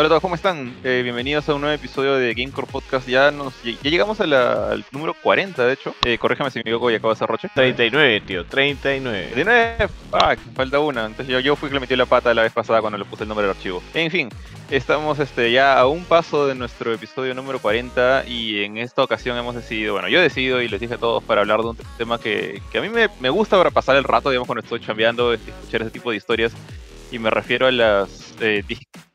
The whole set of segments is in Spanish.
Hola a todos, ¿cómo están? Eh, bienvenidos a un nuevo episodio de Gamecore Podcast. Ya nos ya llegamos a la- al número 40, de hecho. Eh, corrígeme si me equivoco y acabo de hacer Roche. 39, tío, 39. 39, fuck, falta una. Entonces yo, yo fui que le metí la pata la vez pasada cuando le puse el nombre del archivo. En fin, estamos este, ya a un paso de nuestro episodio número 40 y en esta ocasión hemos decidido, bueno, yo he decidido y les dije a todos para hablar de un tema que, que a mí me, me gusta para pasar el rato, digamos, cuando estoy chambeando, este, escuchar ese tipo de historias. Y me refiero a las, eh,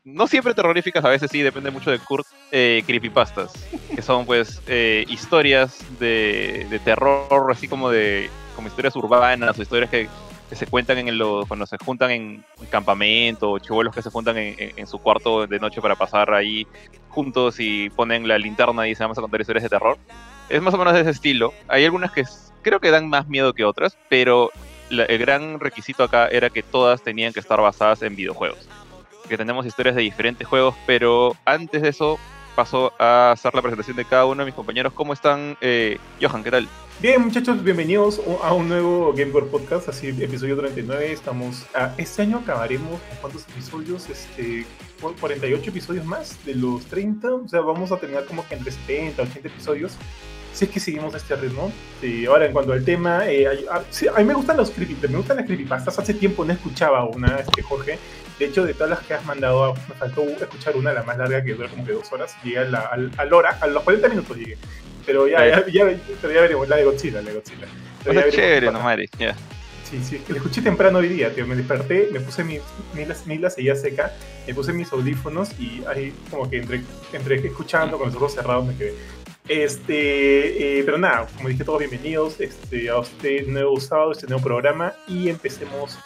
no siempre terroríficas, a veces sí, depende mucho de Kurt, eh, creepypastas, que son pues eh, historias de, terror, así como de como historias urbanas o historias que, se cuentan en los, cuando se juntan en campamento, o chivuelos que se juntan en, en- su cuarto de noche para pasar ahí juntos y ponen la linterna y se vamos a contar historias de terror. Es más o menos de ese estilo. Hay algunas que creo que dan más miedo que otras, pero la- el gran requisito acá era que todas tenían que estar basadas en videojuegos. Que tenemos historias de diferentes juegos, pero antes de eso paso a hacer la presentación de cada uno de mis compañeros. ¿Cómo están? Eh, Johan, ¿qué tal? Bien, muchachos, bienvenidos a un nuevo Gamecore Podcast, así episodio 39. Estamos a, este año acabaremos con cuántos episodios, este, cu- 48 episodios más de los 30, o sea, vamos a tener como que entre 70, 80 episodios. Si es que seguimos este ritmo. Y ahora, en cuanto al tema, eh, hay- a, sí, a mí me gustan los creepypastas, me gustan las creepypastas. Hace tiempo no escuchaba una, este, Jorge. De hecho, de todas las que has mandado, me faltó escuchar una, la más larga, que dura como que dos horas. Llegué a la, al, al hora, a los 40 minutos llegué. Pero ya, ya, ya, pero ya veremos, la de Godzilla, la de Godzilla. Pero ya chévere, no madre. Ya. Sí, sí, que la escuché temprano hoy día, tío. Me desperté, me puse mi, mi, la, mi la seguía seca, me puse mis audífonos y ahí como que entre, entre escuchando con los ojos cerrados me quedé. Este, eh, pero nada, como dije, todos bienvenidos este, a este nuevo sábado, este nuevo programa y empecemos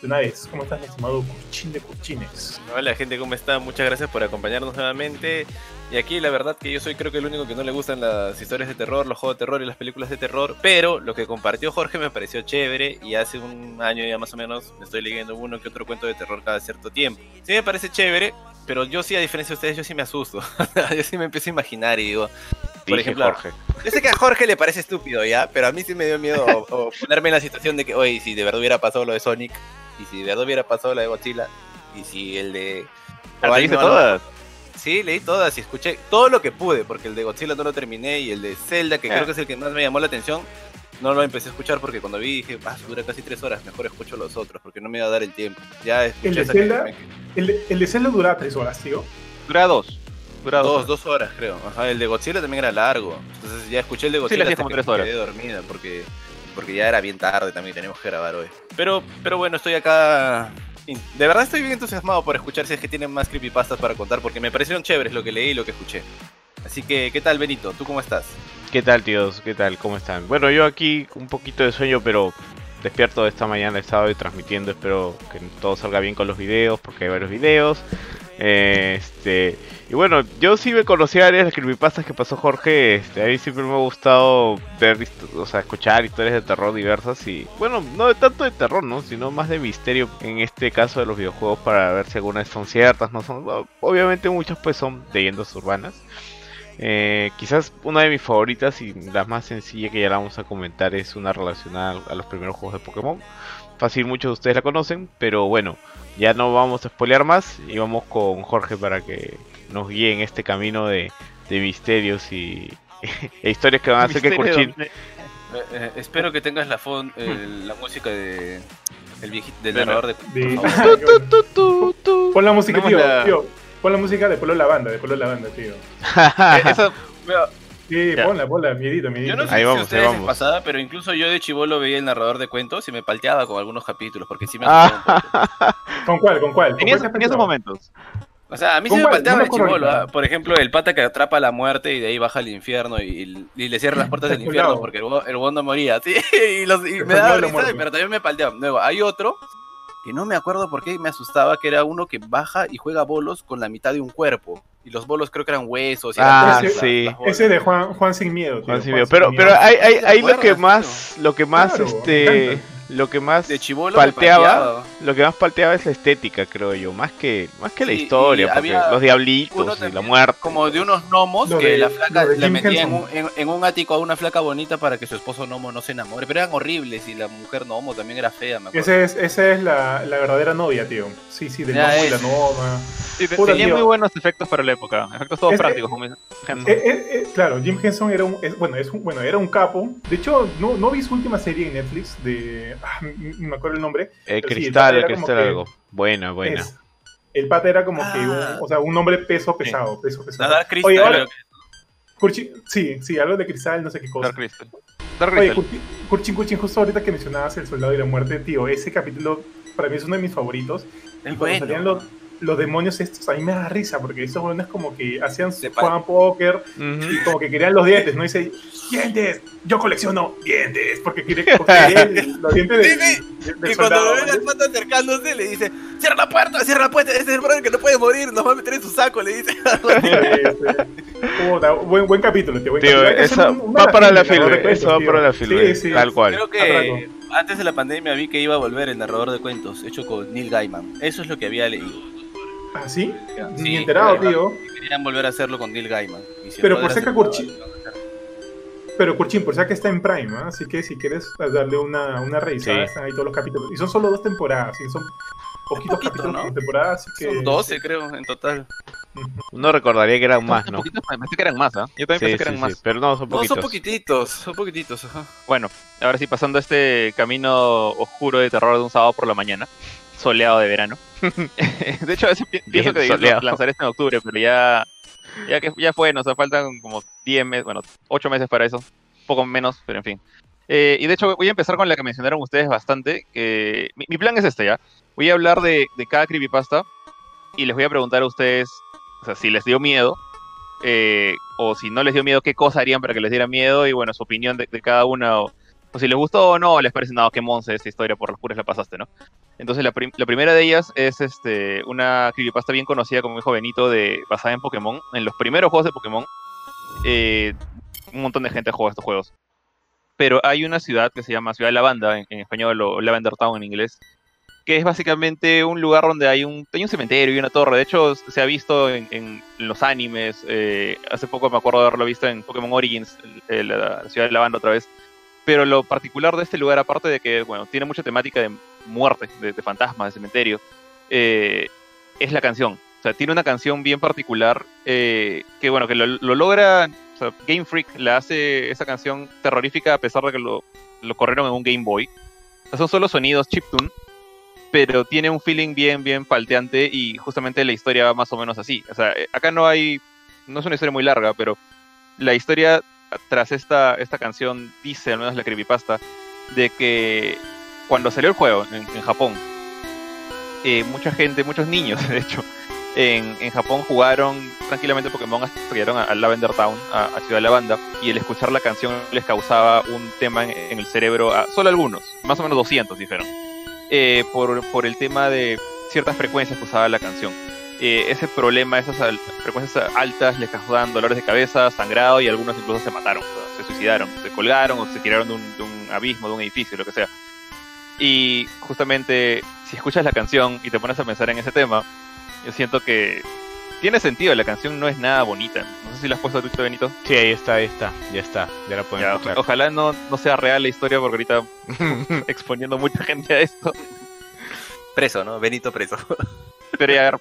de una vez. ¿Cómo estás, estimado Curchín de Curchines? Hola gente, ¿cómo están? Muchas gracias por acompañarnos nuevamente. Y aquí la verdad que yo soy creo que el único que no le gustan las historias de terror, los juegos de terror y las películas de terror, pero lo que compartió Jorge me pareció chévere y hace un año ya más o menos me estoy leyendo uno que otro cuento de terror cada cierto tiempo. Sí me parece chévere, pero yo sí a diferencia de ustedes yo sí me asusto. yo sí me empiezo a imaginar y digo, por ejemplo, Jorge. yo sé que a Jorge le parece estúpido ya, pero a mí sí me dio miedo o- o ponerme en la situación de que, oye, si de verdad hubiera pasado lo de Sonic, y si de verdad hubiera pasado la de Godzilla, y si el de... Ah, o ¿te ahí viste no, todas? Sí, leí todas y escuché todo lo que pude, porque el de Godzilla no lo terminé y el de Zelda, que Ah. creo que es el que más me llamó la atención, no lo empecé a escuchar porque cuando vi dije, ah, dura casi tres horas, mejor escucho los otros, porque no me iba a dar el tiempo. Ya escuché ¿El de que Zelda? me- El, de- el de Zelda duraba tres horas, tío. Dura dos. Dura dos. Dos, dos horas creo. Ajá, el de Godzilla también era largo. Entonces ya escuché el de Sí, Godzilla le hacía hasta como que tres me quedé dormida porque, porque ya era bien tarde también y teníamos que grabar hoy. Pero, pero bueno, estoy acá. y De verdad estoy bien entusiasmado por escuchar si es que tienen más creepypastas para contar porque me parecieron chéveres lo que leí y lo que escuché. Así que, ¿qué tal Benito? ¿Tú cómo estás? ¿Qué tal, tíos? ¿Qué tal? ¿Cómo están? Bueno, yo aquí un poquito de sueño, pero despierto esta mañana, he estado hoy transmitiendo. Espero que todo salga bien con los videos, porque hay varios videos. Este, y bueno, yo sí me conocía varias de las creepypastas que pasó Jorge. Este, a mí siempre me ha gustado ver, o sea, escuchar historias de terror diversas. Y bueno, no de tanto de terror, ¿no? Sino más de misterio. En este caso de los videojuegos, para ver si algunas son ciertas, no son. Obviamente, muchas pues son leyendas urbanas. Eh, quizás una de mis favoritas y la más sencilla que ya la vamos a comentar es una relacionada a los primeros juegos de Pokémon. Fácil, muchos de ustedes la conocen, pero bueno, ya no vamos a spoilear más y vamos con Jorge para que nos guíe en este camino de, de misterios y e historias que van a hacer que Curchín... de- Eh, eh, espero que tengas la, fon- el- la música de, el viejito, del Bueno, narrador de... De- favor. Tu, tu. Pon la música, tío, la- tío. Pon la música de Polo la banda, de Polo la banda, tío. Eh, Mira, Sí, Ya. ponla, ponla, miedito, miedito. Yo no sé Ahí si vamos, ahí ustedes vamos. en pasada, pero incluso yo de chivolo veía el narrador de cuentos y me palteaba con algunos capítulos, porque sí me Ah. asustaba un poco. ¿Con cuál? ¿Con cuál? ¿Con tenía, tenía esos momentos. O sea, a mí sí ¿Con me palteaba No acuerdo chivolo. ¿ah? Por ejemplo, el pata que atrapa la muerte y de ahí baja al infierno y, y le cierra las puertas del infierno porque el, el bondo moría. Sí, y, los- y me daba risa, pero también me palteaba. Luego, hay otro que no me acuerdo por qué me asustaba, que era uno que baja y juega bolos con la mitad de un cuerpo. Y los bolos creo que eran huesos. y eran Ah, las- sí. Ese de Juan, Juan Sin Miedo, tío. Juan. Sin Pero, Miedo. pero hay, hay, ¿Te hay lo que más, lo que más, Claro, este, encanta. Lo que más De palteaba, lo que más palteaba es la estética, creo yo, más que, más que la Sí, historia, porque los diablitos y la muerte. como de unos gnomos Lo que de- la flaca le Jim metía en un, en, en un ático a una flaca bonita para que su esposo gnomo no se enamore. Pero eran horribles y la mujer gnomo también era fea, me acuerdo. Ese es, esa es la, la verdadera novia, tío. Sí, sí, del Ya gnomo y la nova. Sí, te- tenía tío. muy buenos efectos para la época. Efectos todos Es- prácticos, como. Eh, eh, eh, claro, Jim Henson era un, es- bueno, es un, bueno, era un capo. De hecho, no, no vi su última serie en Netflix de, ah, me acuerdo el nombre. Eh, sí, cristal, era como cristal algo. Buena, buena. Es- el pata era como que un, Ah. o sea, un hombre peso pesado, peso pesado. Crystal, Oye, ahora, que- Kurchi- sí, sí, algo de cristal, no sé qué cosa. Dark Crystal. Dark Oye, Crystal. Kurchi- Kurchin, Kurchin, justo ahorita que mencionabas El Soldado y la Muerte, tío, ese capítulo para mí es uno de mis favoritos. Es Y cuando salían bueno. los, los demonios estos, a mí me da risa, porque estos buenos como que hacían su jugaban póker Ujú. y como que querían los dientes, ¿no? Y dice, dientes, yo colecciono dientes, porque quiere los dientes de, Sí, sí. de- del Y cuando soldado, ve las patas acercándose, le dice: Cierra la puerta, cierra la puerta. Este es el brother que no puede morir, nos va a meter en su saco. Le dice: Este, puta, buen, buen capítulo, tío. Buen Tío, capítulo. Esa un- un va para la de cuentos, eso va para la Sí, sí. tal cual. Creo que antes de la pandemia vi que iba a volver el narrador de cuentos, hecho con Neil Gaiman. Eso es lo que había leído. ¿Ah, sí? Sí, Ni enterado, tío. Querían volver a hacerlo con Neil Gaiman. Si Pero por a hacer. Pero Kurchin, por si que está en Prime, ¿ah? así que si quieres darle una, una revisada, Sí. están ahí todos los capítulos. Y son solo dos temporadas, y son poquitos poquito, capítulos ¿no? por temporada, así que... Son 12, creo, en total. Uno recordaría que eran más, ¿no? poquitos, pensé que eran más, ¿ah? Yo también Sí, pensé que sí, eran sí, más. pero no, son No, poquitos. son poquititos, son poquititos, ajá. Bueno, ahora sí, pasando este camino oscuro de terror de un sábado por la mañana, soleado de verano. de hecho, a veces pi- pienso que debí soleado. lanzar este en octubre, pero ya, ya que ya fue, nos faltan como 10 meses, bueno, 8 meses para eso, poco menos, pero en fin. Eh, y de hecho, voy a empezar con la que mencionaron ustedes bastante. que mi, mi plan es este ya. Voy a hablar de, de cada creepypasta y les voy a preguntar a ustedes, o sea, si les dio miedo, eh, o si no les dio miedo, qué cosa harían para que les diera miedo, y bueno, su opinión de, de cada una, o, o si les gustó o no, o les parece, no, qué monce esta historia, por las puras la pasaste, ¿no? Entonces, la, prim- la primera de ellas es este, una creepypasta bien conocida, como dijo Benito, de, basada en Pokémon, en los primeros juegos de Pokémon. eh, un montón de gente juega estos juegos. Pero hay una ciudad que se llama Ciudad de Lavanda, en, en español, o Lavender Town en inglés, que es básicamente un lugar donde hay un, hay un cementerio y una torre. De hecho, se ha visto en, en los animes. eh, hace poco me acuerdo de haberlo visto en Pokémon Origins, el- la ciudad de Lavanda otra vez. Pero lo particular de este lugar, aparte de que bueno, tiene mucha temática de muerte, de, de fantasmas, de cementerio, eh, es la canción. O sea, tiene una canción bien particular eh, que, bueno, que lo, lo logra. O sea, Game Freak la hace esa canción terrorífica a pesar de que lo, lo corrieron en un Game Boy. O son solo sonidos chiptune, pero tiene un feeling bien, bien palteante y justamente la historia va más o menos así. O sea, eh, acá no hay. No es una historia muy larga, pero la historia tras esta, esta canción dice, al menos la creepypasta, de que cuando salió el juego en, Japón, eh, mucha gente, muchos niños, de hecho, en, en Japón jugaron tranquilamente Pokémon hasta que llegaron a, a Lavender Town, a, a Ciudad de Lavanda, y el escuchar la canción les causaba un tema en, en el cerebro a solo algunos, más o menos 200 dijeron, eh, por, por el tema de ciertas frecuencias que usaba la canción. Eh, ese problema, esas al- frecuencias altas les causaban dolores de cabeza, sangrado y algunos incluso se mataron, o sea, se suicidaron, se colgaron o se tiraron de un, de un abismo, de un edificio, lo que sea. Y justamente, si escuchas la canción y te pones a pensar en ese tema, yo siento que tiene sentido, la canción no es nada bonita. No sé si la has puesto tú, Benito. Sí, ahí está, ahí está, ya está, ya la Ya, podemos oja- ojalá no, no sea real la historia porque ahorita exponiendo mucha gente a esto. Preso, ¿no? Benito preso. Pero ya, a ver,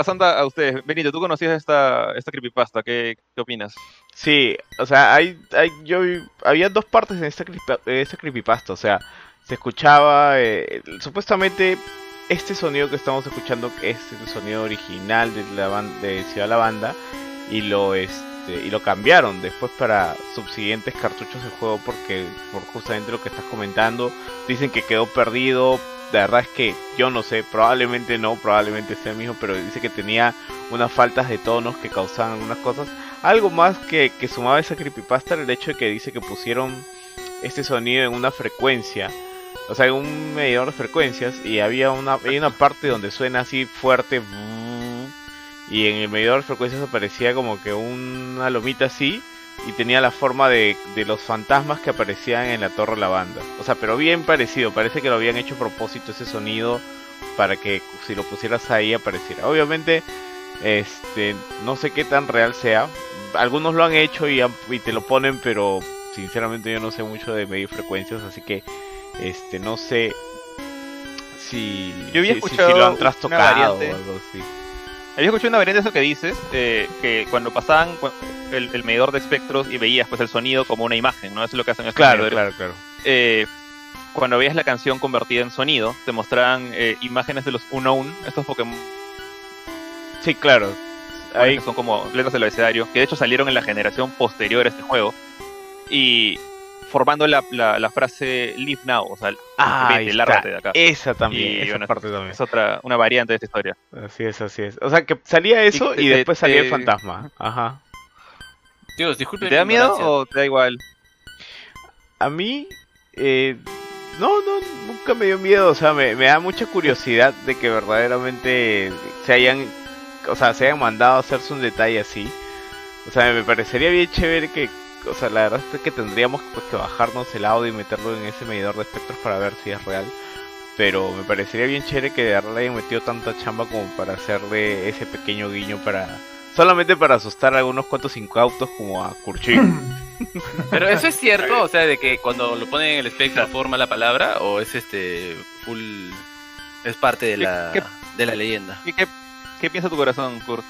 pasando a ustedes, Benito, tú conocías esta, esta creepypasta, ¿qué, qué opinas? Sí, o sea, hay, hay, yo había dos partes en esta, en esta creepypasta, o sea, se escuchaba, eh, supuestamente este sonido que estamos escuchando es el sonido original de la de Ciudad Lavanda y lo este y lo cambiaron después para subsiguientes cartuchos de juego porque por justamente lo que estás comentando dicen que quedó perdido. La verdad es que yo no sé, probablemente no, probablemente sea el mismo, pero dice que tenía unas faltas de tonos que causaban algunas cosas. Algo más que, que sumaba esa creepypasta era el hecho de que dice que pusieron este sonido en una frecuencia, o sea, en un medidor de frecuencias, y había una, una parte donde suena así fuerte, y en el medidor de frecuencias aparecía como que una lomita así, y tenía la forma de, de los fantasmas que aparecían en la torre lavanda. O sea, pero bien parecido, parece que lo habían hecho a propósito ese sonido para que si lo pusieras ahí apareciera. Obviamente, este, no sé qué tan real sea. Algunos lo han hecho y, y te lo ponen, pero sinceramente yo no sé mucho de medir frecuencias, así que este, no sé si, Yo había si- si- si escuchado lo han trastocado o algo así. Había escuchado una variante de eso que dices, eh, que cuando pasaban el, el medidor de espectros y veías pues el sonido como una imagen, ¿no? Eso es lo que hacen estos Claro, claro, claro. Eh, cuando veías la canción convertida en sonido, te mostraban eh, imágenes de los Unknown, estos Pokémon Sí, claro. Ahí, que son como letras del abecedario, que de hecho salieron en la generación posterior a este juego, y formando la, la, la frase Live Now, o sea, ah, vete, lárgate de acá. Esa también, Y, esa bueno, parte también. Es otra, una variante de esta historia. Así es, así es. O sea, que salía eso y, te- después salía el fantasma. Ajá. Tíos, disculpen. ¿Te da mi miedo o te da igual? A mí, eh, no, no, nunca me dio miedo. O sea, me, me da mucha curiosidad de que verdaderamente se hayan, o sea, se hayan mandado a hacerse un detalle así. O sea, me parecería bien chévere que, o sea, la verdad es que tendríamos pues, que bajarnos el audio y meterlo en ese medidor de espectros para ver si es real. Pero me parecería bien chévere que de verdad le hayan metido tanta chamba como para hacerle ese pequeño guiño para... Solamente para asustar a algunos cuantos incautos como a Kurchin. Pero eso es cierto, o sea, de que cuando lo ponen en el espectro forma la palabra o es este full es parte de ¿Qué- la qué- de la leyenda. ¿Qué, qué, qué piensa tu corazón, Kurt?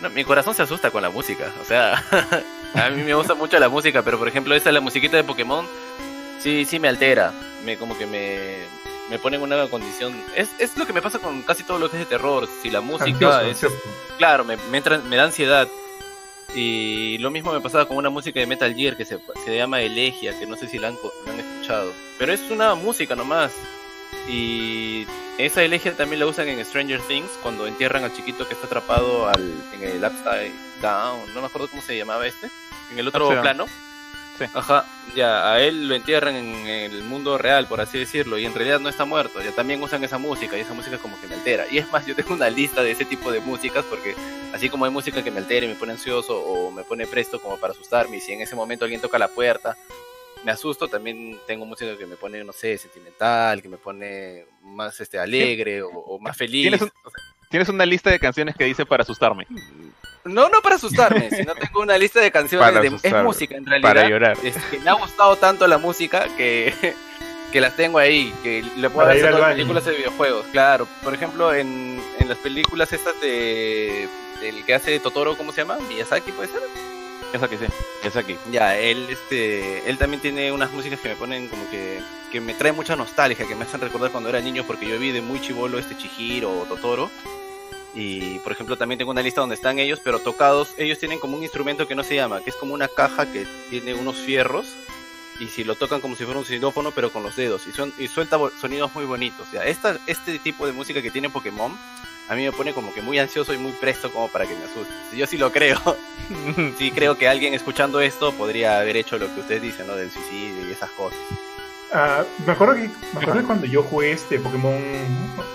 No, mi corazón se asusta con la música, o sea, a mí me gusta mucho la música, pero por ejemplo esa la musiquita de Pokémon sí sí me altera, me como que me me pone en una condición es, es lo que me pasa con casi todo lo que es de terror, si la música Ansioso, es claro, me, me, entra- me da ansiedad. Y lo mismo me pasaba con una música de Metal Gear que se, se llama Elegia, que no sé si la han, la han escuchado. Pero es una música nomás. Y esa Elegia también la usan en Stranger Things cuando entierran al chiquito que está atrapado al, en el Upside Down. No me acuerdo cómo se llamaba este. En el otro Upside plano. Sí. Ajá, ya, a él lo entierran en el mundo real, por así decirlo, y en realidad no está muerto. Ya también usan esa música, y esa música como que me altera. Y es más, yo tengo una lista de ese tipo de músicas, porque así como hay música que me altera y me pone ansioso o me pone presto como para asustarme, y si en ese momento alguien toca la puerta, me asusto, también tengo música que me pone, no sé, sentimental, que me pone más este alegre o, o más feliz. ¿Tienes un- Tienes una lista de canciones que dice para asustarme. no, no para asustarme, sino tengo una lista de canciones Para de es música en realidad. para llorar. es que me ha gustado tanto la música que, que las tengo ahí, que le puedo Para hacer las películas de videojuegos, claro. Por ejemplo, en, en las películas estas de del que hace Totoro, ¿cómo se llama? Miyazaki, ¿puede ser? Esa que sí. Es aquí. Ya, él este él también tiene unas músicas que me ponen como que que me traen mucha nostalgia, que me hacen recordar cuando era niño porque yo vi de muy chivolo este Chihiro o Totoro. Y por ejemplo también tengo una lista donde están ellos, pero tocados, ellos tienen como un instrumento que no se llama, que es como una caja que tiene unos fierros y si lo tocan como si fuera un xilófono pero con los dedos y, son, y suelta sonidos muy bonitos. Ya, esta, este tipo de música que tiene Pokémon a mí me pone como que muy ansioso y muy presto como para que me asuste. Yo sí lo creo. sí creo que alguien escuchando esto podría haber hecho lo que ustedes dicen, ¿no? Del suicidio y esas cosas. Ah, me acuerdo que me acuerdo que cuando yo jugué este Pokémon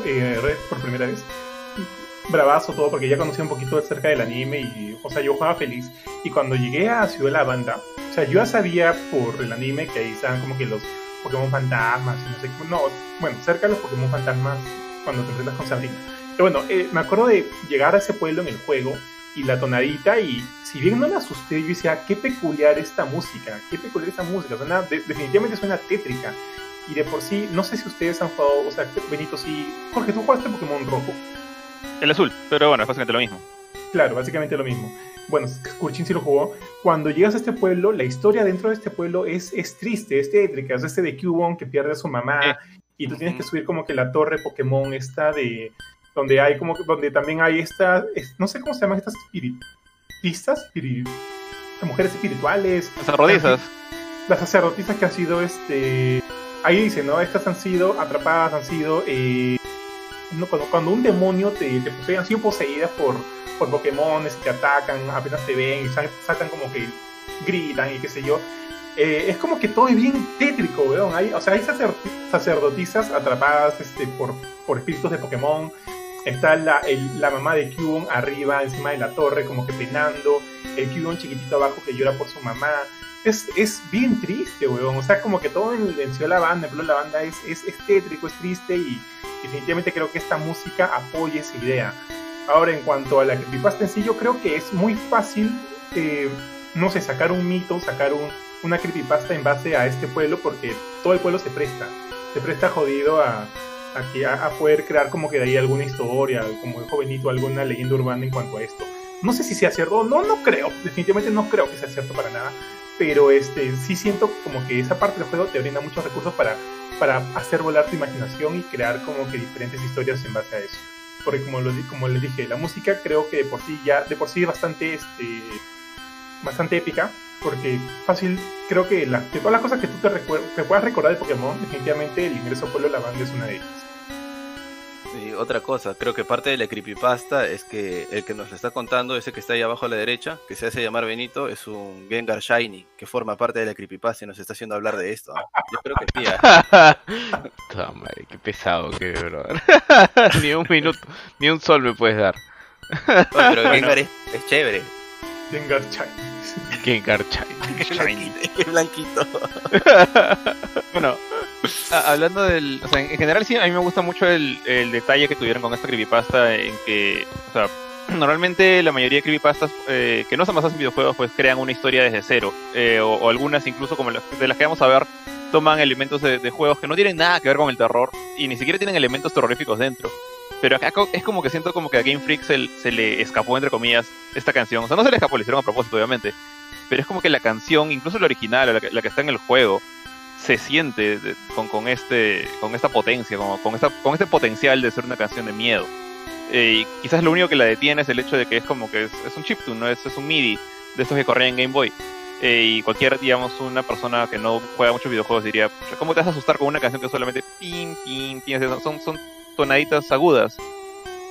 eh, Red por primera vez, bravazo todo, porque ya conocía un poquito acerca del anime y, o sea, yo jugaba feliz. Y cuando llegué a Ciudad de la Banda, o sea, yo ya sabía por el anime que ahí estaban como que los Pokémon fantasmas, no sé no, bueno, cerca de los Pokémon fantasmas cuando te enfrentas con Sabrina. Pero bueno, eh, me acuerdo de llegar a ese pueblo en el juego y la tonadita y si bien no me asusté, yo decía, qué peculiar esta música, qué peculiar esta música, suena, de- definitivamente suena tétrica. Y de por sí, no sé si ustedes han jugado, o sea, Benito, sí. Jorge, ¿tú jugaste Pokémon Rojo? El azul, pero bueno, es básicamente lo mismo. Claro, básicamente lo mismo. Bueno, Skurchin sí lo jugó. Cuando llegas a este pueblo, la historia dentro de este pueblo es, es triste, es tétrica. Es este de Cubone que pierde a su mamá y tú tienes que subir como que la torre Pokémon esta de... Donde hay como donde también hay esta... es- no sé cómo se llaman estas espiritistas, espiri- mujeres espirituales. Las arrodizas. las sacerdotisas que han sido, este, ahí dice, ¿no? Estas han sido atrapadas, han sido, eh, cuando, cuando un demonio te, te posee, han sido poseídas por, por Pokémon, te atacan, apenas te ven y sa- sacan como que gritan y qué sé yo. Eh, es como que todo es bien tétrico, weón. Hay, o sea, hay sacer- sacerdotisas atrapadas este, por, por espíritus de Pokémon. Está la, la mamá de Cubone arriba, encima de la torre, como que penando. El Cubone chiquitito abajo que llora por su mamá es, es bien triste, weón. O sea, como que todo en, en Ciudad de la Banda, en la Banda es, es, es tétrico, es triste y definitivamente creo que esta música apoya esa idea. Ahora, en cuanto a la creepypasta en sí, yo creo que es muy fácil, eh, no sé, sacar un mito, sacar un, una creepypasta en base a este pueblo porque todo el pueblo se presta. Se presta jodido a, a, que, a, poder crear como que de ahí alguna historia, como dijo Benito, alguna leyenda urbana en cuanto a esto. No sé si sea cierto, no, no creo, definitivamente no creo que sea cierto para nada, pero este, sí siento como que esa parte del juego te brinda muchos recursos para, para hacer volar tu imaginación y crear como que diferentes historias en base a eso. Porque como, lo, como les dije, la música creo que de por sí ya, de por sí es bastante, este, bastante épica, porque fácil, creo que de todas las cosas que tú te, te puedas recordar de Pokémon, definitivamente el ingreso a Pueblo la Banda es una de ellas. Y otra cosa, creo que parte de la creepypasta es que el que nos lo está contando, ese que está ahí abajo a la derecha, que se hace llamar Benito, es un Gengar Shiny, que forma parte de la creepypasta y nos está haciendo hablar de esto. Yo creo que sí. Toma, qué pesado que bro. ni un minuto, ni un sol me puedes dar. pero Gengar es, es chévere. Gengar Shiny. Gengar Shiny. Qué blanquito. bueno, hablando del. O sea, en general sí, a mí me gusta mucho el, detalle que tuvieron con esta creepypasta. En que, o sea, normalmente la mayoría de creepypastas eh, que no son basadas en videojuegos, pues crean una historia desde cero. Eh, o, algunas, incluso como las, de las que vamos a ver, toman elementos de, juegos que no tienen nada que ver con el terror y ni siquiera tienen elementos terroríficos dentro. Pero acá es como que siento como que a Game Freak se, se, le escapó, entre comillas, esta canción. O sea, no se le escapó, le hicieron a propósito, obviamente. Pero es como que la canción, incluso la original, la que, la que está en el juego, se siente con, con, este, con esta potencia, con, con, esta, con este potencial de ser una canción de miedo. Eh, y quizás lo único que la detiene es el hecho de que es como que es, es un chiptune, ¿no? es, es un MIDI de estos que corren en Game Boy. Eh, y cualquier, digamos, una persona que no juega muchos videojuegos diría, ¿cómo te vas a asustar con una canción que solamente pim, pim, pim, son, son tonaditas agudas?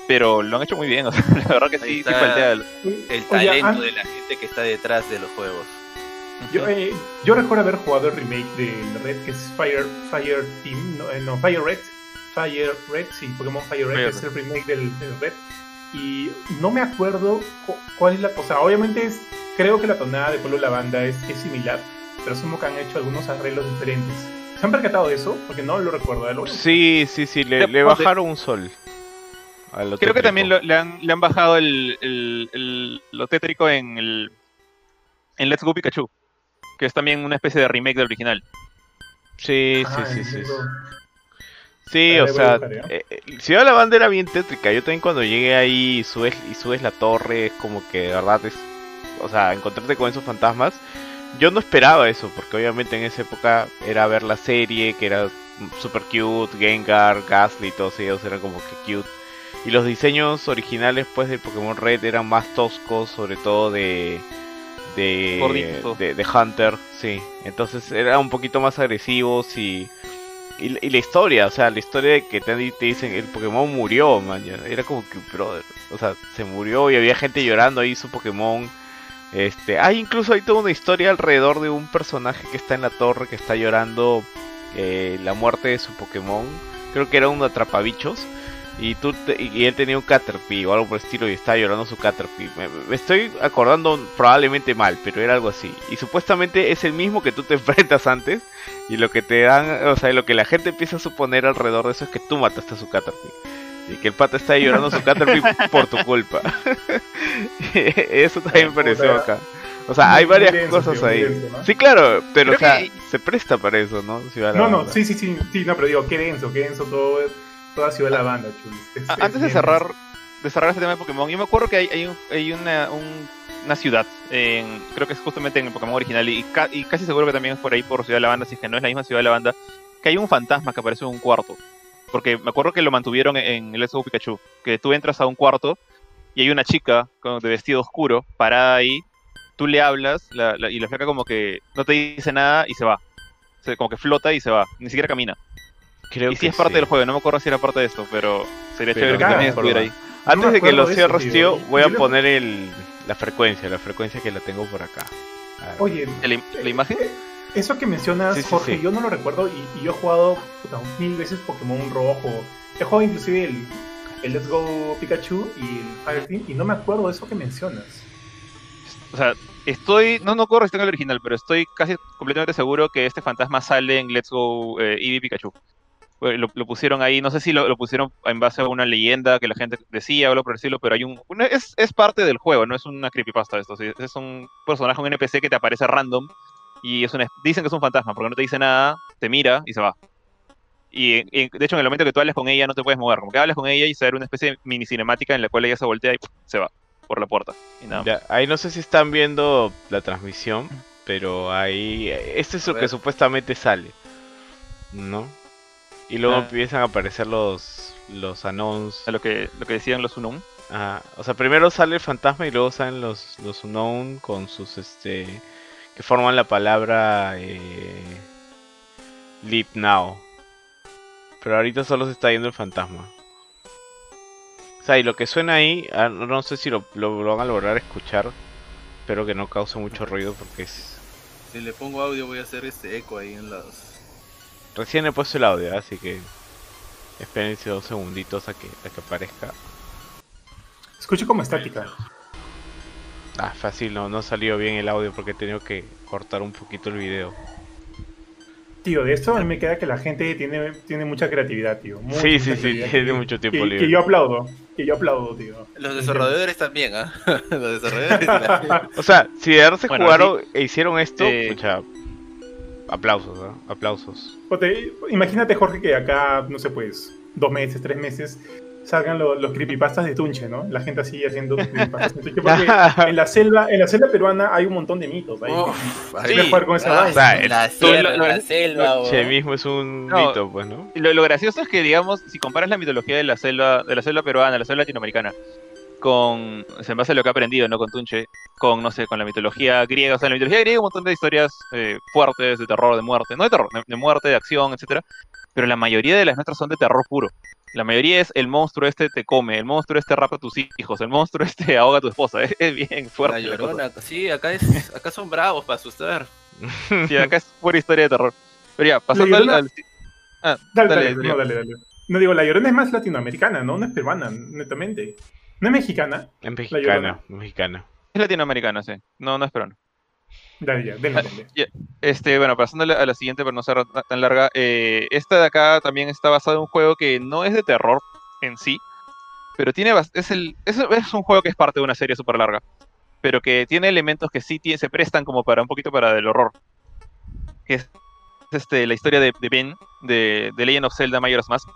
Pero lo han hecho muy bien, o sea, la verdad que sí, sí faltea el, el talento de la gente que está detrás de los juegos. Yo, eh, yo recuerdo haber jugado el remake de Red, que es Fire, Fire Team, no, eh, no Fire Red, Fire Red, sí, Pokémon Fire Red, es el remake del, Red. Y no me acuerdo cuál es la cosa. Obviamente es, creo que la tonada de Pueblo Lavanda es, es similar, pero asumo que han hecho algunos arreglos diferentes. ¿Se han percatado de eso? Porque no lo recuerdo. ¿eh? Sí, sí, sí, le, le bajaron un sol. Creo que también le, han, le, han, bajado el, el, lo tétrico en el en Let's Go Pikachu que es también una especie de remake del original. Sí, sí, sí, sí. Sí, o sea, eh, eh, Ciudad de la Banda era bien tétrica. Yo también cuando llegué ahí y subes, y subes la torre, es como que de verdad es. O sea, encontrarte con esos fantasmas. Yo no esperaba eso, porque obviamente en esa época era ver la serie, que era super cute, Gengar, Ghastly, todos ellos eran como que cute. Y los diseños originales, pues, de Pokémon Red eran más toscos, sobre todo de de, de, Hunter, sí. Entonces era un poquito más agresivos y, y, la historia, o sea, la historia de que te, dicen el Pokémon murió, man, era como que, brother, o sea, se murió y había gente llorando ahí su Pokémon. Este, hay incluso hay toda una historia alrededor de un personaje que está en la torre que está llorando eh, la muerte de su Pokémon. Creo que era un atrapabichos y tú y él tenía un Caterpie o algo por el estilo y estaba llorando su Caterpie. Me, estoy acordando probablemente mal, pero era algo así. Y supuestamente es el mismo que tú te enfrentas antes y lo que te dan, o sea, lo que la gente empieza a suponer alrededor de eso es que tú mataste a su Caterpie. Y que el pata está llorando su Caterpie por tu culpa. eso también me pareció acá. O sea, hay varias cosas ahí. Sí, claro, pero o sea, se presta para eso, ¿no? no, no, sí, sí, sí, sí, no, pero digo, qué denso, qué denso todo toda Ciudad la Banda, chulis. Antes de cerrar, de cerrar este tema de Pokémon, yo me acuerdo que hay, hay, hay una, una ciudad, en, creo que es justamente en el Pokémon original, y, y, casi seguro que también es por ahí, por Ciudad de la Banda, si es que no es la misma Ciudad de la Banda, que hay un fantasma que aparece en un cuarto. Porque me acuerdo que lo mantuvieron en el Let's Go Pikachu, que tú entras a un cuarto y hay una chica con, de vestido oscuro parada ahí, tú le hablas y la flaca como que no te dice nada y se va. como que flota y se va, ni siquiera camina. Creo y si es parte del juego, no me acuerdo si era parte de esto, pero sería chévere que también estuviera ahí. Antes de que lo cierres, tío, voy a poner el, la frecuencia, la frecuencia que la tengo por acá. Oye, ¿la, imagen? Eh, eso que mencionas, Jorge, yo no lo recuerdo y, yo he jugado mil veces Pokémon rojo. He jugado inclusive el, el Let's Go Pikachu y el Fire Team y no me acuerdo de eso que mencionas. O sea, estoy, no, no acuerdo si en el original, pero estoy casi completamente seguro que este fantasma sale en Let's Go eh, Eevee Pikachu. Pues, lo, pusieron ahí, no sé si lo, pusieron en base a una leyenda que la gente decía o algo por decirlo, pero hay un... es, es, parte del juego, no es una creepypasta esto, es un personaje, un NPC que te aparece random y es una, dicen que es un fantasma porque no te dice nada, te mira y se va. Y, y, de hecho, en el momento que tú hablas con ella, no te puedes mover. Como que hablas con ella y se ve una especie de mini cinemática en la cual ella se voltea y ¡pum! se va por la puerta. Y nada más. Ya, ahí no sé si están viendo la transmisión, pero ahí. Este es lo que supuestamente sale. ¿No? Y luego Ah. empiezan a aparecer los. Los anons. A lo que, lo que decían los Unum. Ajá. O sea, primero sale el fantasma y luego salen los, los unknown con sus este. que forman la palabra eh, Live Now. Pero ahorita solo se está yendo el fantasma. O sea, y lo que suena ahí, ah, no no sé si lo, lo- lo van a lograr escuchar. Espero que no cause mucho ruido porque es. Si le pongo audio voy a hacer este eco ahí en los... Recién he puesto el audio, así que. Espérense dos segunditos a que, a que aparezca. Escucho como estática. Ah, fácil, no, no salió bien el audio porque he tenido que cortar un poquito el video. Tío, de esto a mí me queda que la gente tiene, tiene mucha creatividad, tío. mucha, Sí, sí, sí, tiene mucho tiempo que, libre. Que yo aplaudo, que yo aplaudo, tío. Los desarrolladores también, ¿ah? los desarrolladores. O sea, si de verdad se Bueno, jugaron e hicieron esto, eh, pucha, aplausos, ¿no? Aplausos. Ponte, imagínate, Jorge, que acá, no sé, pues, dos meses, tres meses, salgan lo- los creepypastas de Tunche, ¿no? La gente así haciendo creepypastas de Tunche. Porque en la selva, en la selva peruana hay un montón de mitos. ahí. Uf, Hay que jugar con esa ah, vaina. O sea, el- la sierra, lo- lo- la selva, Che o- mismo es un No. mito, pues, ¿no? Lo, lo gracioso es que, digamos, si comparas la mitología de la selva, de la selva peruana, la selva latinoamericana, con, en base a lo que he aprendido, ¿no? Con Tunche, con, no sé, con la mitología griega, o sea, en la mitología griega hay un montón de historias eh, fuertes, de terror, de muerte, no de terror, de, de muerte, de acción, etcétera, pero la mayoría de las nuestras son de terror puro. La mayoría es el monstruo este te come, el monstruo este rapa a tus hijos, el monstruo este ahoga a tu esposa, es, es bien fuerte. la llorona. Sí, acá, es, acá son bravos para asustar. Sí, acá es pura historia de terror. Pero ya, pasando al, Ah, Dale, dale, dale, dale. no, dale, dale. No digo, la llorona es más latinoamericana, ¿no? No es peruana, netamente. No es mexicana. Es mexicana, mexicana. es latinoamericano, sí. No, no es peruano. Dale, ya, denle, denle. Este, bueno, pasando a la, siguiente, para no ser ta- tan larga. eh, esta de acá también está basada en un juego que no es de terror en sí, pero tiene es, el, es, es un juego que es parte de una serie súper larga, pero que tiene elementos que sí tie- se prestan como para un poquito para el horror. Que es este, la historia de, de Ben, de, de Legend of Zelda Majora's Mask,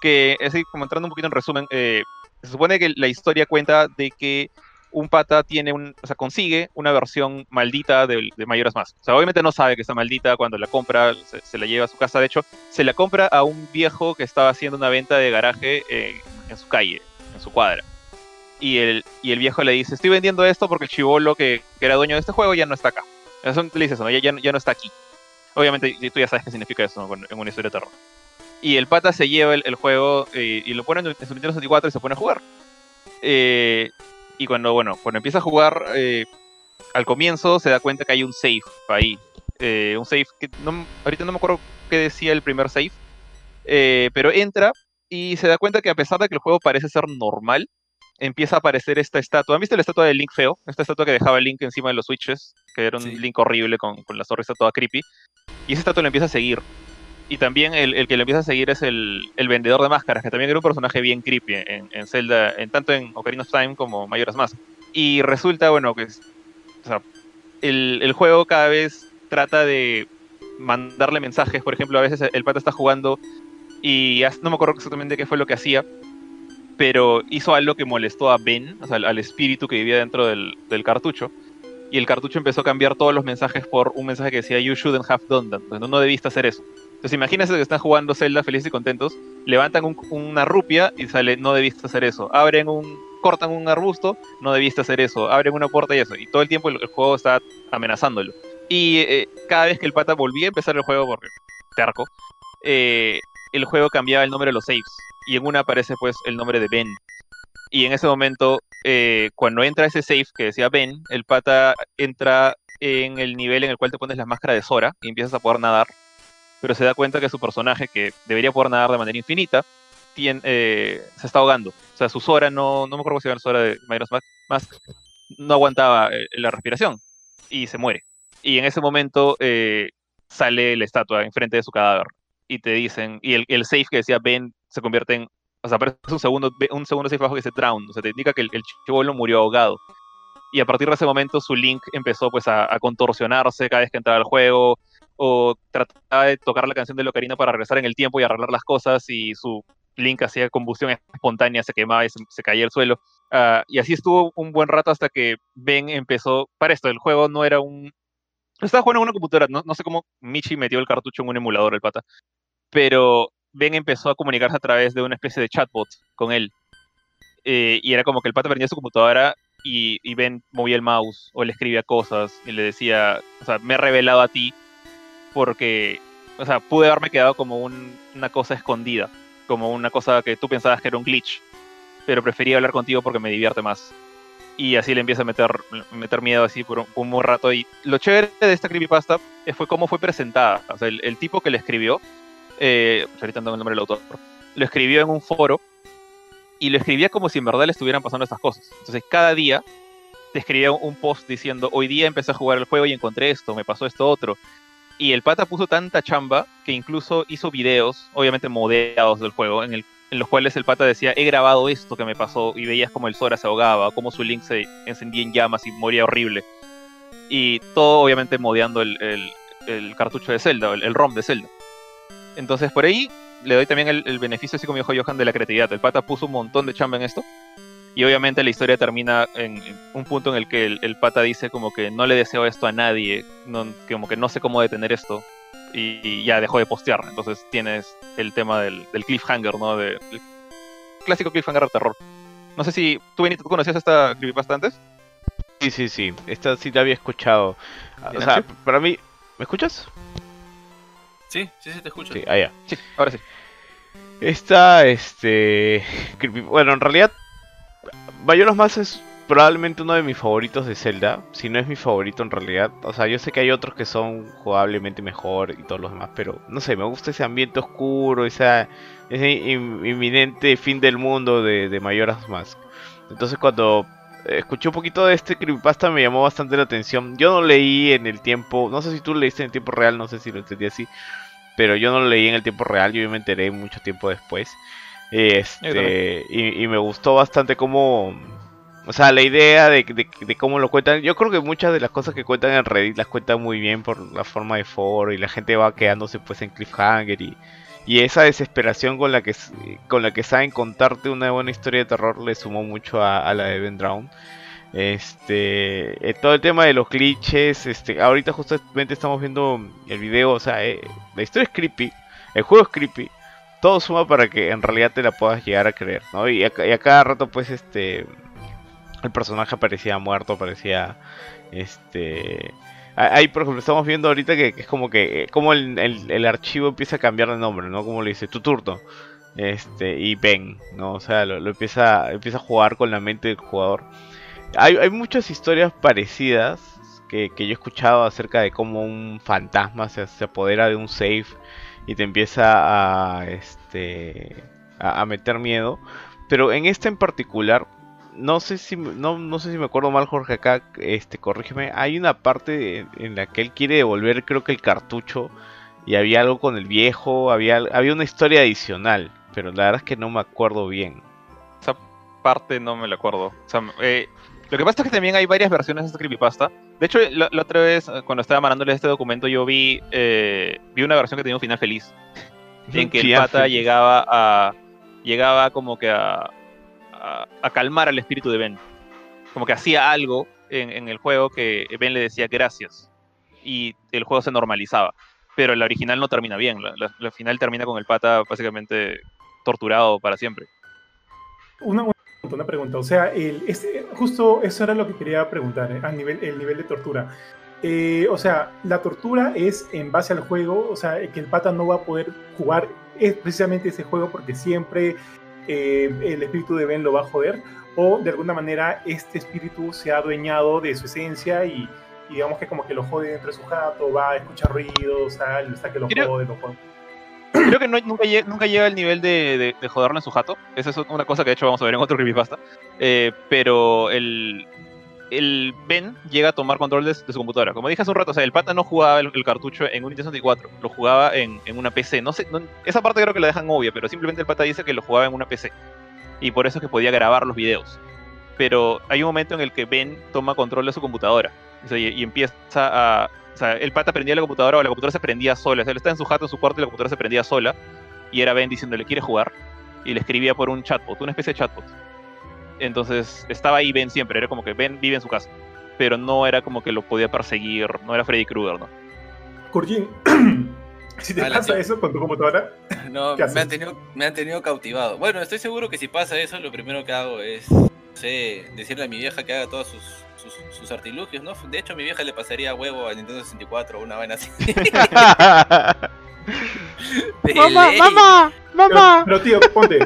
que así como entrando un poquito en resumen, eh, se supone que la historia cuenta de que un pata tiene un, o sea, consigue una versión maldita de, de Majora's Mask. O sea, obviamente no sabe que está maldita cuando la compra, se, la lleva a su casa. De hecho, se la compra a un viejo que estaba haciendo una venta de garaje en su calle, en su cuadra. Y el, y el viejo le dice, estoy vendiendo esto porque el chivolo que, que era dueño de este juego ya no está acá. Eso le dice eso, ¿no? ya, ya, no- está aquí. Obviamente tú ya sabes qué significa eso en una historia de terror. Y el pata se lleva el, el juego eh, y lo pone en, en su Nintendo 64 y se pone a jugar. Eh, y cuando, bueno, cuando empieza a jugar, eh, al comienzo se da cuenta que hay un save ahí. Eh, un save que no, ahorita no me acuerdo qué decía el primer save. eh, pero entra y se da cuenta que a pesar de que el juego parece ser normal, empieza a aparecer esta estatua. ¿Han visto la estatua de Link feo? Esta estatua que dejaba Link encima de los switches, que era un Sí. Link horrible con, con la sonrisa toda creepy. Y esa estatua lo empieza a seguir. Y también el, el que lo empieza a seguir es el, el vendedor de máscaras, que también era un personaje bien creepy en, en Zelda, en, tanto en Ocarina of Time como Majora's Mask. Y resulta, bueno, que o sea, el, el juego cada vez trata de mandarle mensajes. Por ejemplo, a veces el pata está jugando y no me acuerdo exactamente qué fue lo que hacía, pero hizo algo que molestó a Ben, o sea, al, espíritu que vivía dentro del, del cartucho. Y el cartucho empezó a cambiar todos los mensajes por un mensaje que decía You shouldn't have done that. Entonces, no debiste hacer eso. Entonces, imagínense que están jugando Zelda felices y contentos, levantan un- una rupia y sale No debiste hacer eso. Abren un. cortan un arbusto, no debiste hacer eso. Abren una puerta y eso. Y todo el tiempo el, el juego está amenazándolo. Y eh, cada vez que el pata volvía a empezar el juego, porque terco, eh, el juego cambiaba el nombre de los saves. Y en una aparece pues el nombre de Ben. Y en ese momento, eh, cuando entra ese save que decía Ben, el pata entra en el nivel en el cual te pones la máscara de Sora y empiezas a poder nadar. Pero se da cuenta que su personaje, que debería poder nadar de manera infinita, tien- eh, se está ahogando. O sea, su Sora no, no me acuerdo si era Sora de Majora's Mask, no aguantaba eh, la respiración y se muere. Y en ese momento eh, sale la estatua enfrente de su cadáver y te dicen, y el, el save que decía Ben se convierte en, o sea, aparece un segundo, un segundo save abajo que dice drown, o sea, te indica que el, el chivolo murió ahogado. Y a partir de ese momento su link empezó pues a, a contorsionarse cada vez que entraba al juego, o trataba de tocar la canción de Locarina para regresar en el tiempo y arreglar las cosas y su Link hacía combustión espontánea, se quemaba y se, caía al suelo. Ah, y así estuvo un buen rato hasta que Ben empezó, para esto, el juego no era un... Estaba jugando en una computadora, no, no sé cómo Michi metió el cartucho en un emulador, el pata, pero Ben empezó a comunicarse a través de una especie de chatbot con él. Eh, y era como que el pata prendía su computadora y, y, Ben movía el mouse o le escribía cosas y le decía, o sea, me he revelado a ti porque, o sea, pude haberme quedado como una cosa escondida, como una cosa que tú pensabas que era un glitch, pero prefería hablar contigo porque me divierte más. Y así le empieza a meter, meter miedo así por un, buen rato. Y lo chévere de esta creepypasta fue cómo fue presentada. O sea, el, tipo que le escribió, eh, ahorita no el nombre del autor, lo escribió en un foro y lo escribía como si en verdad le estuvieran pasando estas cosas. Entonces cada día te escribía un post diciendo, hoy día empecé a jugar el juego y encontré esto, me pasó esto otro. Y el pata puso tanta chamba que incluso hizo videos, obviamente modeados del juego, en, el, en los cuales el pata decía, he grabado esto que me pasó y veías como el Sora se ahogaba, como su Link se encendía en llamas y moría horrible. Y todo obviamente modeando el, el, cartucho de Zelda, el, ROM de Zelda. Entonces por ahí le doy también el, beneficio, así como dijo Johan, de la creatividad. El pata puso un montón de chamba en esto. Y obviamente la historia termina en, un punto en el que el, pata dice como que no le deseo esto a nadie, como que no sé cómo detener esto. Y, ya dejó de postear. Entonces tienes el tema del, cliffhanger, ¿no? De, el clásico cliffhanger de terror. No sé si tú, Benito, ¿tú conocías esta creepypasta antes? Sí, sí, sí. Esta sí la había escuchado. O sea, para mí... ¿Me escuchas? Sí, sí, sí, te escucho. Sí, allá. Sí, ahora sí. Esta, este. Bueno, en realidad, Mayoras Más es probablemente uno de mis favoritos de Zelda. Si no es mi favorito en realidad. O sea, yo sé que hay otros que son jugablemente mejor y todos los demás, pero no sé, me gusta ese ambiente oscuro, ese inminente fin del mundo de, de Mayoras Más. Entonces, cuando escuché un poquito de este creepypasta me llamó bastante la atención. Yo no leí en el tiempo, no sé si tú leíste en el tiempo real, no sé si lo entendí así, pero yo no lo leí en el tiempo real, yo me enteré mucho tiempo después. Este, y, me gustó bastante cómo, o sea, la idea de, de, cómo lo cuentan. Yo creo que muchas de las cosas que cuentan en Reddit las cuentan muy bien por la forma de foro y la gente va quedándose pues en cliffhanger y, y esa desesperación con la que con la que saben contarte una buena historia de terror le sumó mucho a, la de Ben Drown. Este, eh, todo el tema de los glitches, este, ahorita justamente estamos viendo el video, o sea, eh, la historia es creepy, el juego es creepy, todo suma para que en realidad te la puedas llegar a creer, ¿no? Y a, cada rato, pues, este, el personaje parecía muerto, parecía, este, ahí por ejemplo estamos viendo ahorita que, es como que, como el, el, archivo empieza a cambiar de nombre, ¿no? Como le dice, tu turno, este, y Ben, ¿no? O sea, lo, empieza, empieza a jugar con la mente del jugador. Hay, muchas historias parecidas que, yo he escuchado acerca de cómo un fantasma se, apodera de un safe y te empieza a, este, a, meter miedo. Pero en este en particular, no sé si no, no sé si me acuerdo mal Jorge acá, este corrígeme, hay una parte en la que él quiere devolver creo que el cartucho y había algo con el viejo, había había una historia adicional, pero la verdad es que no me acuerdo bien. Esa parte no me la acuerdo. O sea, eh, lo que pasa es que también hay varias versiones de esta creepypasta. De hecho, la, otra vez, eh, cuando estaba mandándole este documento, yo vi, eh, vi una versión que tenía un final feliz. En que el pata llegaba a. llegaba como que a, a, calmar al espíritu de Ben. Como que hacía algo en, el juego que Ben le decía gracias. Y el juego se normalizaba. Pero la original no termina bien. La, final termina con el pata básicamente torturado para siempre. Una, una pregunta, o sea, el, este, justo eso era lo que quería preguntar, eh, a nivel, el nivel de tortura. Eh, o sea, la tortura es en base al juego, o sea, que el pata no va a poder jugar es precisamente ese juego porque siempre eh, el espíritu de Ben lo va a joder, o de alguna manera este espíritu se ha adueñado de su esencia y, digamos que como que lo jode dentro de su jato, va a escuchar ruidos, sale, hasta que lo jode, lo jode. Creo que nunca, llega, nunca llega al nivel de, de, joderlo en su jato. Esa es una cosa que de hecho vamos a ver en otro creepypasta. Eh, pero el, Ben llega a tomar control de, su computadora. Como dije hace un rato, o sea, el pata no jugaba el, cartucho en un Nintendo 64, lo jugaba en, una PC. No sé, esa parte creo que la dejan obvia, pero simplemente el pata dice que lo jugaba en una PC. Y por eso es que podía grabar los videos. Pero hay un momento en el que Ben toma control de su computadora y, empieza a o sea, el pata prendía la computadora o la computadora se prendía sola. O sea, él estaba en su jato, en su cuarto y la computadora se prendía sola. Y era Ben diciéndole, ¿quiere jugar? Y le escribía por un chatbot, una especie de chatbot. Entonces estaba ahí Ben siempre, era como que Ben vive en su casa. Pero no era como que lo podía perseguir, no era Freddy Krueger, ¿no? Kurjin, si te Ala, pasa tío. eso con tu computadora, No, ¿Qué me haces? han, tenido, me han tenido cautivado. Bueno, estoy seguro que si pasa eso, lo primero que hago es, sé, decirle a mi vieja que haga todos sus, sus, sus artilugios, ¿no? De hecho, a mi vieja le pasaría huevo a Nintendo 64 o una vaina así. Mamá, mamá, pero, mamá. pero, tío, ponte,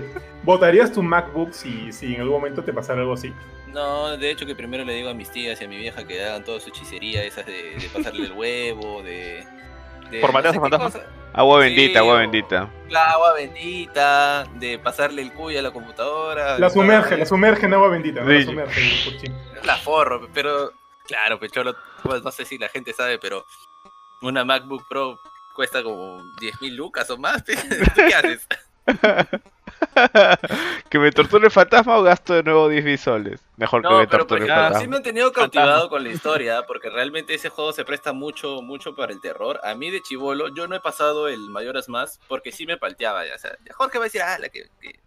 ¿votarías tu MacBook si, si en algún momento te pasara algo así? No, de hecho que primero le digo a mis tías y a mi vieja que hagan toda su hechicería, esas de, de pasarle el huevo, de... de ¿Formateas no sé fantasma? Agua Sí, bendita, agua bendita. La agua bendita, de pasarle el cuy a la computadora. La sumerge, pasarle- la sumerge en agua bendita, ¿no? Sí. la sumerge. La forro, pero claro, Pecholo, pues no sé si la gente sabe, pero una MacBook Pro cuesta como 10 mil lucas o más. ¿Tú qué haces? ¿Que me torture el fantasma o gasto de nuevo 10 mil soles? Mejor que me torture pues, el ah, fantasma. sí me han tenido cautivado con la historia, porque realmente ese juego se presta mucho, mucho para el terror. A mí de chivolo, yo no he pasado el Mayoras Más, porque sí me palteaba ya. O sea, Jorge va a decir, ah, la que... que-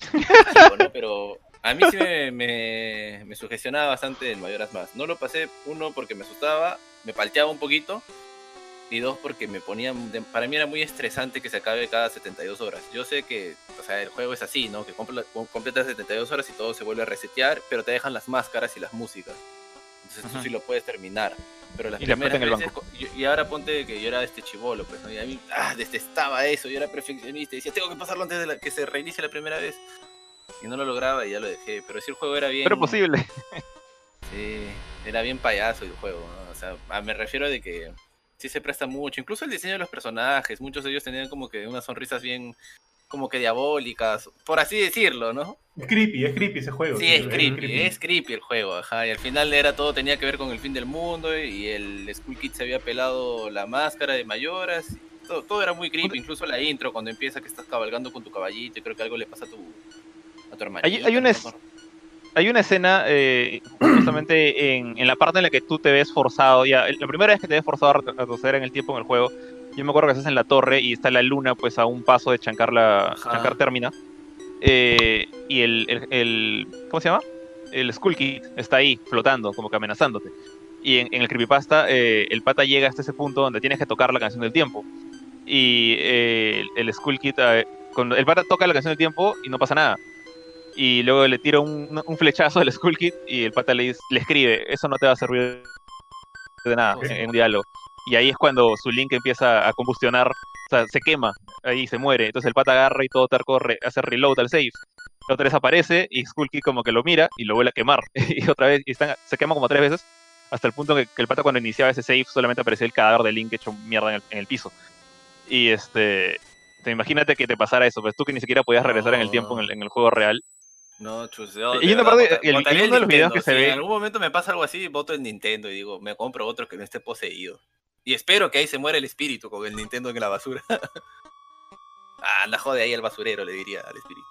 chivo, ¿no? Pero a mí sí me, me, me sugestionaba bastante el Mayoras Más. No lo pasé, uno, porque me asustaba, me palteaba un poquito, y dos, porque me ponía, de- para mí era muy estresante que se acabe cada 72 horas. Yo sé que, o sea, el juego es así, ¿no? Que comple- com- completas 72 horas y todo se vuelve a resetear, pero te dejan las máscaras y las músicas. Entonces tú Ujú. sí lo puedes terminar. Pero las Y primeras veces, y, y ahora ponte que yo era este chivolo, pues, ¿no? Y a mí, ah, detestaba eso, yo era perfeccionista, y decía, tengo que pasarlo antes de la- que se reinicie la primera vez. Y no lo lograba y ya lo dejé. Pero si el juego era bien... Pero posible. Sí, era bien payaso el juego, ¿no? O sea, me refiero de que sí se presta mucho. Incluso el diseño de los personajes, muchos de ellos tenían como que unas sonrisas bien, como que diabólicas, por así decirlo, ¿no? Es creepy, es creepy ese juego. Sí, es creepy, es creepy el juego, ajá. Y al final era todo, tenía que ver con el fin del mundo y el Skull Kid se había pelado la máscara de mayoras. Todo, todo era muy creepy, incluso la intro cuando empieza que estás cabalgando con tu caballito y creo que algo le pasa a tu, a tu hermanito. hay una ¿no? Hay una escena eh, justamente en, en la parte en la que tú te ves forzado, ya, la primera vez que te ves forzado a ret- a retroceder en el tiempo en el juego, yo me acuerdo que estás en la torre y está la luna pues a un paso de Chankar, la, Ajá. Chankar Termina, eh, y el, el, el- ¿cómo se llama? El Skull Kid está ahí, flotando, como que amenazándote. Y en, en el creepypasta, eh, el pata llega hasta ese punto donde tienes que tocar la canción del tiempo. Y eh, el, el Skull Kid, eh, el pata toca la canción del tiempo y no pasa nada. Y luego le tira un, un flechazo al Skull Kid y el pata le, le escribe, eso no te va a servir de nada en, en un diálogo. Y ahí es cuando su link empieza a combustionar, o sea, se quema, ahí se muere. Entonces el pata agarra y todo terco re- hace reload al save. La otra vez aparece y Skull Kid como que lo mira y lo vuelve a quemar. y otra vez, y están- se quema como tres veces, hasta el punto que, que el pata cuando iniciaba ese save solamente aparecía el cadáver de Link hecho mierda en el, en el piso. Y este, te imagínate que te pasara eso, pues tú que ni siquiera podías regresar en el tiempo en el, en el juego real. No, chus, yo Y una verdad el- votaría y uno de los videos que se Si ve- En algún momento me pasa algo así, voto el Nintendo y digo, me compro otro que no esté poseído. Y espero que ahí se muera el espíritu con el Nintendo en la basura. ah, anda jode ahí el basurero, le diría al espíritu.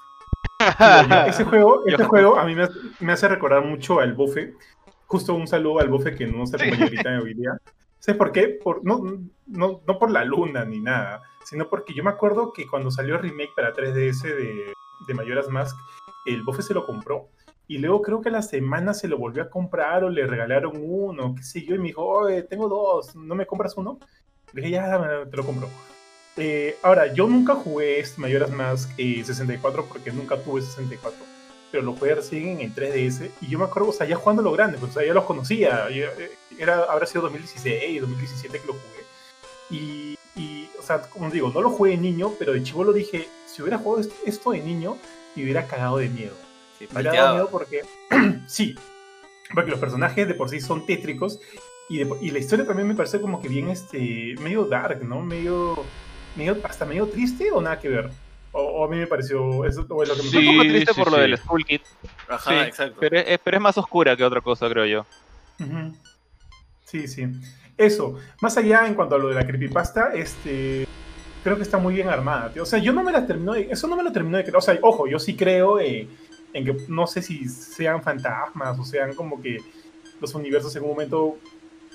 Ese juego, este juego a mí me, hace- me hace recordar mucho al Bofe. Justo un saludo al Bofe que no se acompaña ahorita hoy día. ¿Sabes por qué? Por, no, no, no por la luna ni nada, sino porque yo me acuerdo que cuando salió el remake para 3DS de, de Majora's Mask, el Bofe se lo compró. Y luego creo que a la semana se lo volvió a comprar o le regalaron uno, qué sé yo, y me dijo, tengo dos, ¿no me compras uno? Le dije, ya, te lo compro. Eh, ahora, yo nunca jugué este Majora's Mask eh, 64 porque nunca tuve 64, pero lo jugué recién en 3DS y yo me acuerdo, o sea, ya jugando lo grande, pues o sea, ya los conocía, eh, era, habrá sido 2016, 2017 que lo jugué. Y, y, o sea, como digo, no lo jugué de niño, pero de chivo lo dije, si hubiera jugado est- esto de niño, me hubiera cagado de miedo. Sí, Me hubiera dado miedo porque, sí, porque los personajes de por sí son tétricos y, de- y la historia también me parece como que bien, este, medio dark, ¿no? Medio, medio hasta medio triste o nada que ver. O, o a mí me pareció, eso o es lo que me Fue un poco Sí, triste sí, por lo sí. del Skull Kid, Ajá, sí, exacto. pero es, pero es más oscura que otra cosa, creo yo. Sí, sí. Eso, más allá en cuanto a lo de la creepypasta, este, creo que está muy bien armada. tío. O sea, yo no me la termino de, eso no me lo termino de creer. O sea, ojo, yo sí creo eh, en que no sé si sean fantasmas o sean como que los universos en un momento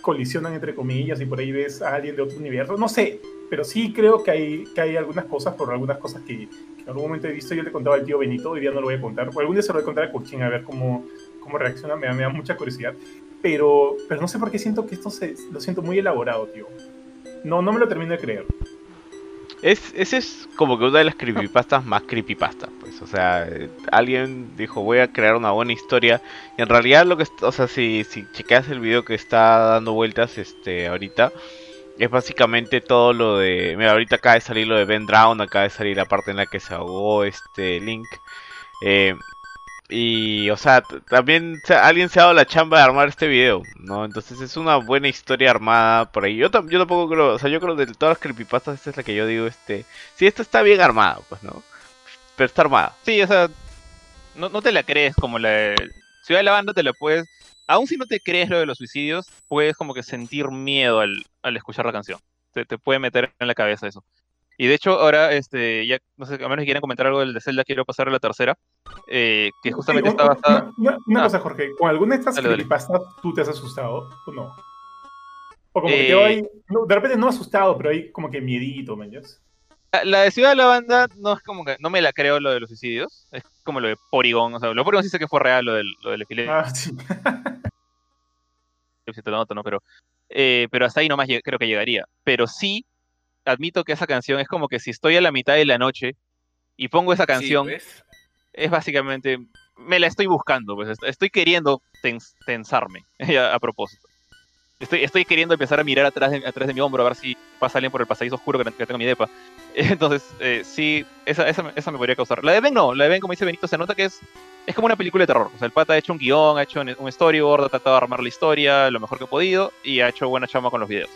colisionan entre comillas y por ahí ves a alguien de otro universo. No sé, pero sí creo que hay, que hay algunas cosas, por algunas cosas que, que en algún momento he visto. Yo le contaba al tío Benito, hoy día no lo voy a contar. O algún día se lo voy a contar a Curchín a ver cómo, cómo reacciona. Me da, me da mucha curiosidad. Pero, pero no sé por qué siento que esto se, lo siento muy elaborado, tío. No, no me lo termino de creer. Es, ese es como que una de las creepypastas más creepypastas, pues. O sea, alguien dijo, voy a crear una buena historia. Y en realidad lo que, o sea, si, si chequeas el video que está dando vueltas este ahorita, es básicamente todo lo de... Mira, ahorita acaba de salir lo de Ben Drown, acaba de salir la parte en la que se ahogó este Link. Eh, y, o sea, también alguien se ha dado la chamba de armar este video, ¿no? Entonces es una buena historia armada por ahí. Yo, yo tampoco creo, o sea, yo creo de todas las creepypastas, esta es la que yo digo, este... Sí, esta está bien armada, pues, ¿no? Pero está armada. Sí, o sea, no, no te la crees como la de Ciudad de la Banda, te la puedes. Aún si no te crees lo de los suicidios, puedes como que sentir miedo al, al escuchar la canción. Te, te puede meter en la cabeza eso. Y de hecho, ahora, este, ya, no sé, a menos que quieran comentar algo del de Zelda, quiero pasar a la tercera, eh, que justamente Sí, está basada. Una, una- Ah. cosa, Jorge, ¿con alguna de estas Dale, dale. creepypastas tú te has asustado o no? O como que Eh, te va ahí- no, de repente no asustado, pero hay como que miedito, ¿me entiendes? La, la de Ciudad de la Banda no es como que, no me la creo lo de los suicidios, es como lo de Porygon, o sea, lo de Porygon sí sé que fue real, lo del, lo del Ah, sí. Pero, eh, pero hasta ahí nomás creo que llegaría. Pero sí, admito que esa canción es como que si estoy a la mitad de la noche y pongo esa canción, Sí, es básicamente, me la estoy buscando, pues est- estoy queriendo tens- tensarme a, a propósito. Estoy, estoy queriendo empezar a mirar atrás de, atrás de mi hombro a ver si pasa alguien por el pasadizo oscuro que, que tengo en mi depa. Entonces, eh, sí, esa, esa, me- esa me podría causar. La de Ben no, la de Ben, como dice Benito, se nota que es, es como una película de terror. O sea, el pata ha hecho un guion, ha hecho un, un storyboard, ha tratado de armar la historia lo mejor que ha podido y ha hecho buena chamba con los videos.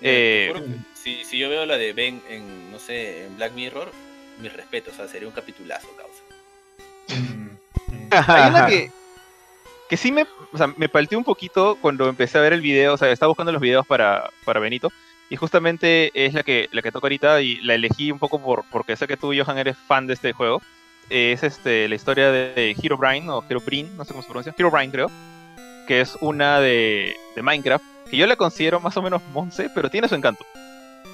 Eh, que si, si yo veo la de Ben en, no sé, en Black Mirror, mis respetos, o sea, sería un capitulazo, causa. Mm, mm. Hay una que, que sí me, o sea, me palteó un poquito cuando empecé a ver el video, o sea, estaba buscando los videos para, para Benito, y justamente es la que, la que toco ahorita y la elegí un poco por, porque sé que tú, Johan, eres fan de este juego. Es este, la historia de Hero Brain, o Hero Brain, no sé cómo se pronuncia, Hero Brain creo, que es una de, de Minecraft, que yo la considero más o menos monce, pero tiene su encanto.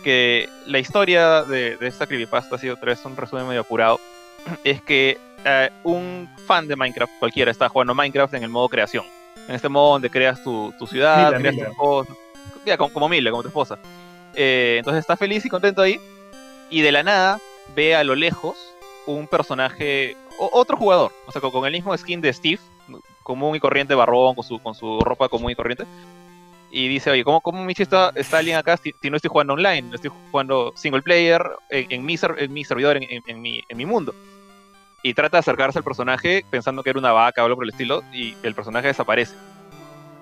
Que la historia de, de esta creepypasta, así otra vez un resumen medio apurado, es que eh, un fan de Minecraft, cualquiera, está jugando Minecraft en el modo creación. En este modo donde creas tu, tu ciudad, Mila, creas Mila. tus cosas. Ya, como, como Mila, como tu esposa. Eh, entonces está feliz y contento ahí. Y de la nada ve a lo lejos un personaje, o- otro jugador, o sea, con, con el mismo skin de Steve, común y corriente, barbón, con su, con su ropa común y corriente. Y dice, oye, ¿cómo, cómo Michi está, está alguien acá si, no estoy jugando online? Estoy jugando single player en, mi, en mi servidor, en, mi, en mi mundo. Y trata de acercarse al personaje pensando que era una vaca o algo por el estilo, y el personaje desaparece.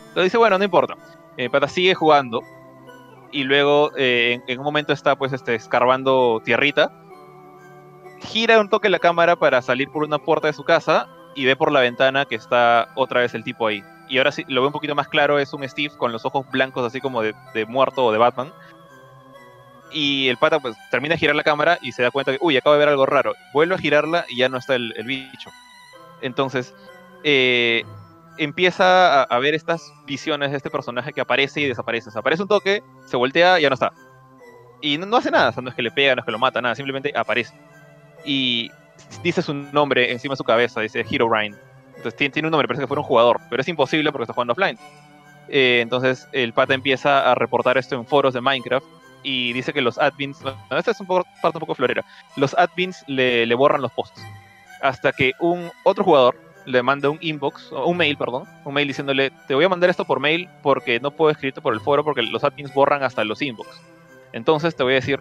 Entonces dice, bueno, no importa. El pata sigue jugando, y luego eh, en, en un momento está pues este, escarbando tierrita. Gira un toque la cámara para salir por una puerta de su casa y ve por la ventana que está otra vez el tipo ahí. Y ahora sí, lo veo un poquito más claro, es un Steve con los ojos blancos así como de, muerto o de Batman. Y el pata pues termina de girar la cámara y se da cuenta que, uy, acabo de ver algo raro. Vuelve a girarla y ya no está el, bicho. Entonces, eh, empieza a, ver estas visiones de este personaje que aparece y desaparece. Aparece un toque, se voltea y ya no está. Y no, no hace nada, o sea, no es que le pega, no es que lo mata, nada, simplemente aparece. Y dice su nombre encima de su cabeza, dice Hero Ryan. Entonces tiene, tiene un nombre, parece que fuera un jugador, pero es imposible porque está jugando offline. Eh, entonces el pata empieza a reportar esto en foros de Minecraft y dice que los admins, esta es un poco, parte un poco florera, los admins le, borran los posts. Hasta que un otro jugador le manda un inbox, un mail, perdón, un mail diciéndole, te voy a mandar esto por mail porque no puedo escribirte por el foro porque los admins borran hasta los inbox. Entonces te voy a decir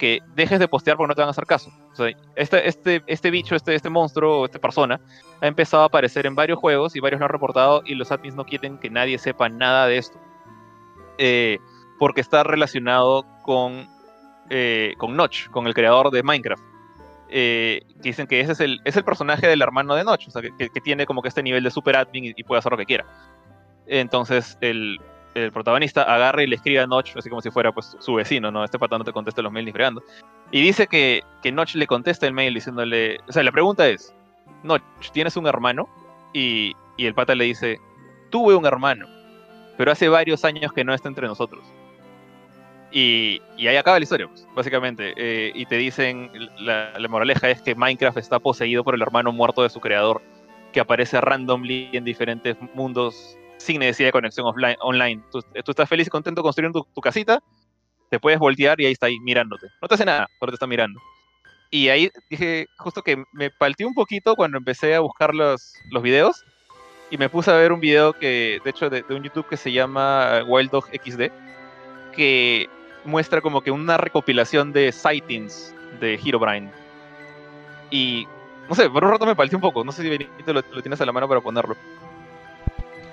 que dejes de postear porque no te van a hacer caso. O sea, este, este, este bicho, este, este monstruo, esta persona, ha empezado a aparecer en varios juegos y varios lo han reportado y los admins no quieren que nadie sepa nada de esto. Eh, porque está relacionado con, eh, con Notch, con el creador de Minecraft. Eh, dicen que ese es el, es el personaje del hermano de Notch, o sea, que tiene como que este nivel de super admin y, y puede hacer lo que quiera. Entonces, el, el protagonista agarra y le escribe a Notch, así como si fuera pues su vecino, ¿no? Este pata no te contesta los mails ni fregando. Y dice que, que Notch le contesta el mail diciéndole, o sea, la pregunta es, Notch, ¿tienes un hermano? Y, y el pata le dice, tuve un hermano, pero hace varios años que no está entre nosotros. Y, y ahí acaba la historia, pues, básicamente. Eh, y te dicen, la, la moraleja es que Minecraft está poseído por el hermano muerto de su creador, que aparece randomly en diferentes mundos sin necesidad de conexión offline, online. Tú, tú estás feliz y contento construyendo tu, tu casita, te puedes voltear y ahí está ahí mirándote. No te hace nada, pero te está mirando. Y ahí dije, justo que me palteé un poquito cuando empecé a buscar los, los videos y me puse a ver un video que, de hecho, de, de un YouTube que se llama Wild Dog XD, que muestra como que una recopilación de sightings de Herobrine. Y, no sé, por un rato me palteé un poco. No sé si Benito lo, lo tienes a la mano para ponerlo.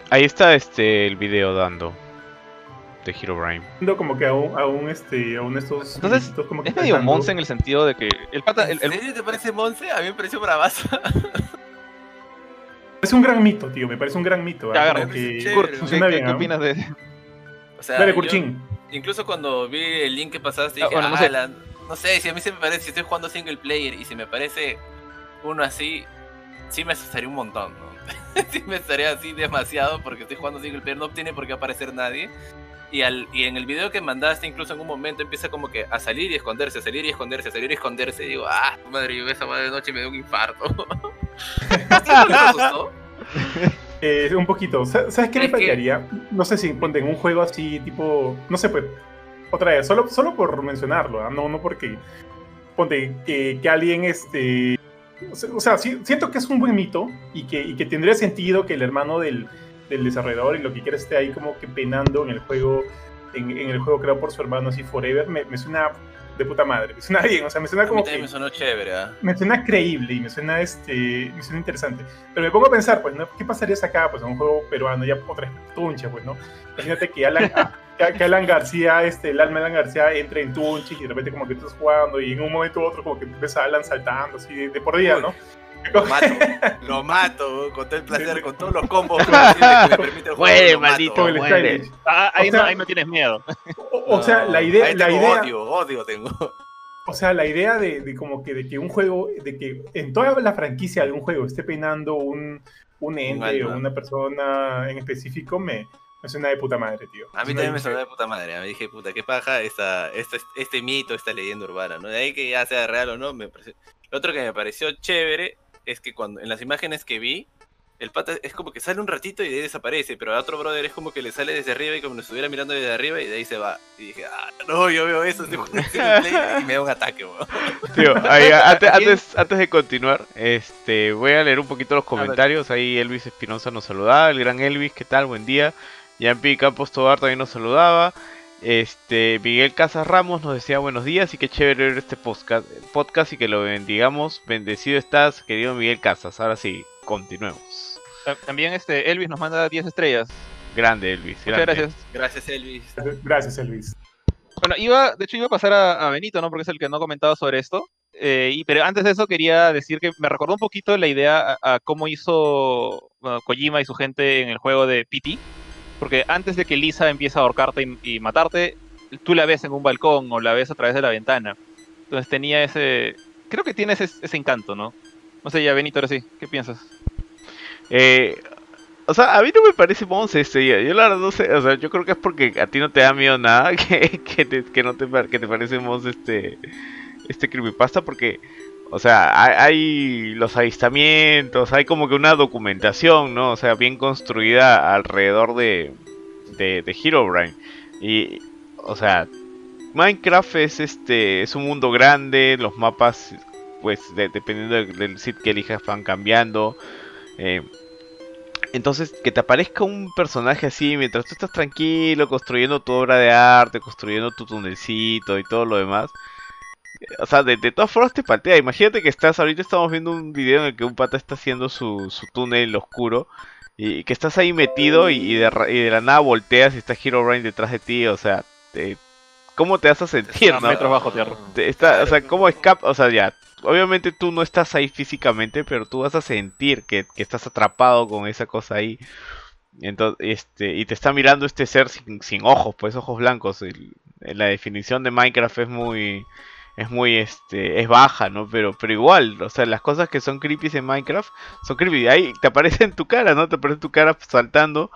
Ahí está este el video dando de Herobrine. Como que aún, aún este, aún estos. Entonces, como que Es medio. Monse en el sentido de que el pata, el, ¿En el- serio te parece Monse? A mí me pareció bravazo. Es un gran mito, tío. Me parece un gran mito. Ya, ¿ah? agarra, que chévere, ¿qué, funciona qué- bien, qué ¿ah? opinas de O sea, Dale, yo- Kurchin. incluso cuando vi el link que pasaste, Ah, dije, bueno, no "Ah, sé. la- no sé, si a mí se me parece, si estoy jugando single player y si me parece uno así, sí me asustaría un montón, ¿no? sí me estaría así demasiado porque estoy jugando single player, no tiene por qué aparecer nadie. Y, al, y en el video que mandaste, incluso en un momento empieza como que a salir y esconderse, a salir y esconderse, a salir y esconderse. Y digo, ah, madre, yo esa madre de noche me dio un infarto. ¿Sí no les asustó? Eh, un poquito. Sa- ¿Sabes qué me Es que- faltaría? No sé si ponte en un juego así, tipo. No sé, pues. Otra vez, solo, solo por mencionarlo, ¿ah? no, no porque. Ponte que, que alguien este. O sea- siento que es un buen mito y que, tendría sentido que el hermano del, desarrollador y lo que quiera esté ahí como que penando en el juego, en, en el juego creado por su hermano así forever, me, me suena de puta madre, me suena bien, o sea, me suena A mí como que me sonó chévere, ¿ah? me suena creíble y me suena este me suena interesante pero me pongo a pensar pues ¿no? qué pasaría acá pues en un juego peruano ya otra vez tunche pues no imagínate que Alan, que, que Alan García este el alma de Alan García entre en tunche y de repente como que estás jugando y en un momento u otro como que ves a Alan saltando así de, de por día no Lo mato, lo mato, con todo el placer, con todos los combos que me permite el juego. Muere, maldito, muere. Stylish. Ah, ahí, O sea- no, ahí no tienes miedo. o, o sea la idea Ahí la tengo idea odio, odio tengo. O sea, la idea de, de como que de que un juego, de que en toda la franquicia de un juego esté penando un, un ente o una persona en específico, me, me suena de puta madre, tío. A mí también me sonó de puta madre. Me dije, puta, qué paja esta, esta, este mito, esta leyenda urbana, ¿no? De ahí que ya sea real o no, me pareció. Lo otro que me pareció chévere es que cuando en las imágenes que vi, el pata es como que sale un ratito y de ahí desaparece, pero a otro brother es como que le sale desde arriba y como si estuviera mirando desde arriba y de ahí se va. Y dije, ah, no, yo veo eso, y me da un ataque, weón. Tío, ahí, antes, antes, antes de continuar, este, voy a leer un poquito los comentarios. Ahí Elvis Espinosa nos saludaba, el gran Elvis, ¿qué tal? Buen día. Yampi Campos Tobar también nos saludaba. Este, Miguel Casas Ramos nos decía buenos días y qué chévere ver este podcast, podcast y que lo bendigamos. Bendecido estás, querido Miguel Casas. Ahora sí, continuemos. Ta- También este Elvis nos manda 10 estrellas. Grande Elvis. Muchas grande. gracias. Gracias, Elvis. Gracias, Elvis. Bueno, iba, de hecho iba a pasar a, a Benito, ¿no? Porque es el que no ha comentado sobre esto. Eh, y, pero antes de eso quería decir que me recordó un poquito la idea a, a cómo hizo bueno, Kojima y su gente en el juego de PT. Porque antes de que Lisa empiece a ahorcarte y, matarte, tú la ves en un balcón o la ves a través de la ventana. Entonces tenía ese... Creo que tiene ese, encanto, ¿no? No sé, ya Benito, ahora sí. ¿Qué piensas? Eh, o sea, a mí no me parece Monse este día. Yo la verdad no sé, o sea, yo creo que es porque a ti no te da miedo nada que, que, te, no te, que te parece Monse este, este creepypasta porque, o sea, hay, los avistamientos, hay como que una documentación, ¿no? O sea, bien construida alrededor de, de, de Herobrine. Y, o sea, Minecraft es este, es un mundo grande, los mapas, pues, de- dependiendo del, del sitio que elijas van cambiando. Eh, entonces, que te aparezca un personaje así mientras tú estás tranquilo, construyendo tu obra de arte, construyendo tu tunelcito y todo lo demás. O sea, de, de todas formas te patea. Imagínate que estás, ahorita estamos viendo un video en el que un pata está haciendo su, su túnel oscuro. Y, que estás ahí metido y, y de, ra- y de la nada volteas y está Herobrine detrás de ti. O sea, te- ¿cómo te vas a sentir, no? metros bajo tierra. Te- está, o sea, ¿cómo escapa? O sea, ya, obviamente tú no estás ahí físicamente, pero tú vas a sentir que, que estás atrapado con esa cosa ahí. Entonces, este, y te está mirando este ser sin, sin ojos, pues ojos blancos. El- la definición de Minecraft es muy, es muy, este, es baja, ¿no? Pero, pero igual, o sea, las cosas que son creepy en Minecraft son creepy. Ahí te aparece en tu cara, ¿no? Te aparece tu cara saltando.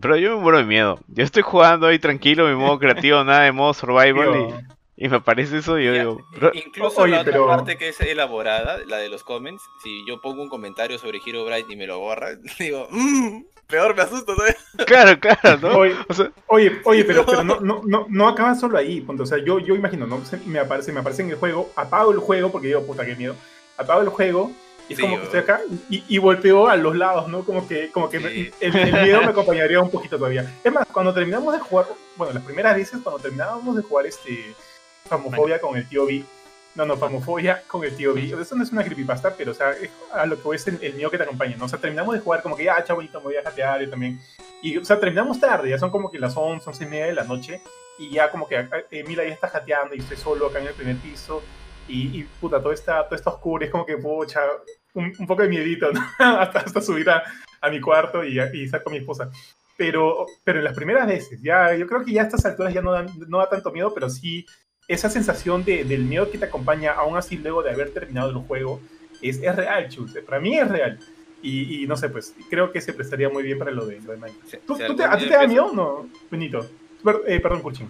Pero yo me muero de miedo. Yo estoy jugando ahí tranquilo, mi modo creativo, nada de modo survival y, me aparece eso y yo Ya, digo, bro, Incluso Oye, la otra pero- parte que es elaborada, la de los comments, si yo pongo un comentario sobre Hero Bright y me lo borra, digo, "Mm, peor me asusto todavía. claro, claro, ¿no? Oye, O sea, Oye, oye, pero, pero no, no, no, no acaba solo ahí, punto. O sea, yo, yo imagino, ¿no? Se- me aparece, me aparece en el juego, apago el juego, porque digo, puta, qué miedo. Apago el juego, y es Sí, como que estoy acá, y, y volteo a los lados, ¿no? Como que, como que me- Sí. el, el miedo me acompañaría un poquito todavía. Es más, cuando terminamos de jugar, bueno, las primeras veces, cuando terminábamos de jugar este Famofobia con el tío B, no, no, Famofobia con el tío B, eso no es una creepypasta, pero, o sea, es a lo que voy es el, el que te acompaña, ¿no? O sea, terminamos de jugar como que, ah, chabuelito, me voy a jatear, yo también. Y, o sea, terminamos tarde, ya son como que las 11, 11 y media de la noche, y ya como que acá, Emila ya está jateando y estoy solo acá en el primer piso, y, y puta, todo está, todo está oscuro, es como que, pucha, un, un poco de miedito, ¿no? hasta, hasta subir a, a mi cuarto y, y estar con mi esposa. Pero, pero en las primeras veces, ya, yo creo que ya a estas alturas ya no, dan, no da tanto miedo, pero sí esa sensación de, del miedo que te acompaña, aún así luego de haber terminado el juego, es, es real, chus. Para mí es real. Y, y no sé, pues creo que se prestaría muy bien para lo de, lo de Minecraft. Si- ¿Tú- si tú te- ¿A ti te da miedo o no, Benito? Per- eh, perdón, Kurchin.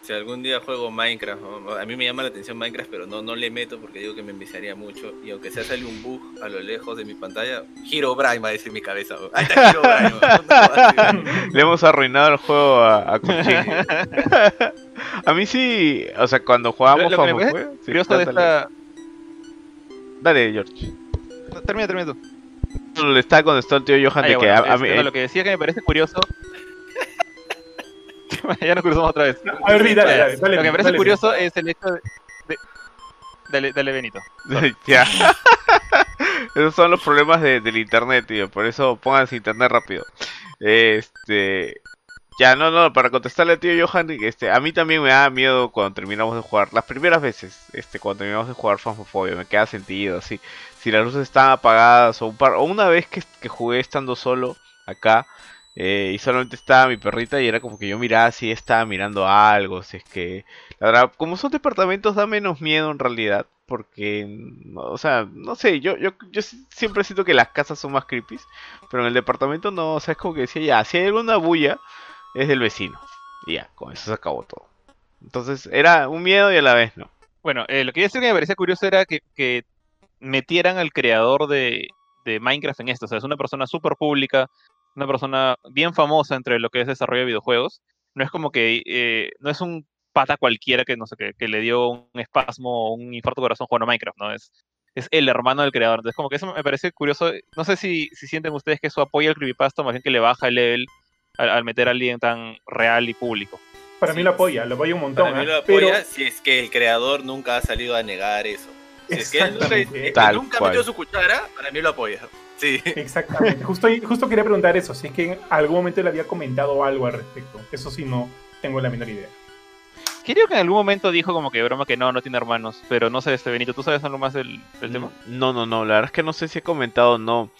Si algún día juego Minecraft, ¿no? a mí me llama la atención Minecraft, pero no, no le meto porque digo que me enviciaría mucho. Y aunque sea sale un bug a lo lejos de mi pantalla, Hero Brian va a decir en mi cabeza. ¿no? Ahí está Hero Brian. ¿no? Le hemos arruinado el juego a, a Kuchin. A mí sí, o sea, cuando jugábamos Lo- lo que me Curioso de dale, esta. Dale, George. Termina, termina tú. Le estaba contestando el tío Johan de ya, que bueno, a, a mí... no, lo que decía que me parece curioso. ya nos cruzamos otra vez. A ver, dale, dale, dale. lo que me parece dale, curioso es el hecho de. de- Dale, dale, Benito. ya. Esos son los problemas de- del internet, tío. Por eso pónganse internet rápido. Este. Ya, no, no, para contestarle al tío Johan, este, a mí también me da miedo cuando terminamos de jugar. Las primeras veces, este, cuando terminamos de jugar Phasmophobia, me queda sentido, así. Si las luces están apagadas o un par, o una vez que, que jugué estando solo acá, eh, y solamente estaba mi perrita y era como que yo miraba si estaba mirando algo, si es que... La verdad, como son departamentos da menos miedo en realidad, porque, o sea, no sé, yo, yo, yo si- siempre siento que las casas son más creepy, pero en el departamento no, o sea, es como que decía, ya, si hay alguna bulla, es del vecino. Y ya, con eso se acabó todo. Entonces, era un miedo y a la vez no. Bueno, eh, lo que yo decía que me parecía curioso era que, metieran al creador de, de Minecraft en esto. O sea, es una persona súper pública, una persona bien famosa entre lo que es desarrollo de videojuegos. No es como que, eh, no es un pata cualquiera que, no sé, que, que le dio un espasmo o un infarto de corazón jugando Minecraft, ¿no? Es, es el hermano del creador. Entonces, como que eso me parece curioso. No sé si, si sienten ustedes que eso apoya al creepypasta, más bien que le baja el level al, al meter a alguien tan real y público. Para mí lo apoya, lo apoya un montón. Para mí ¿ah? lo apoya si es que el creador nunca ha salido a negar eso. Si es que él nunca, Exactamente. él nunca metió su cuchara, para mí lo apoya. Sí. Exactamente. Justo, justo quería preguntar eso, si es que en algún momento le había comentado algo al respecto. Eso sí, no tengo la menor idea. Creo que en algún momento dijo como que broma que no, no tiene hermanos, pero no sé, este Benito, ¿tú sabes algo más del, del tema? No, no, no, la verdad es que no sé si he comentado o no.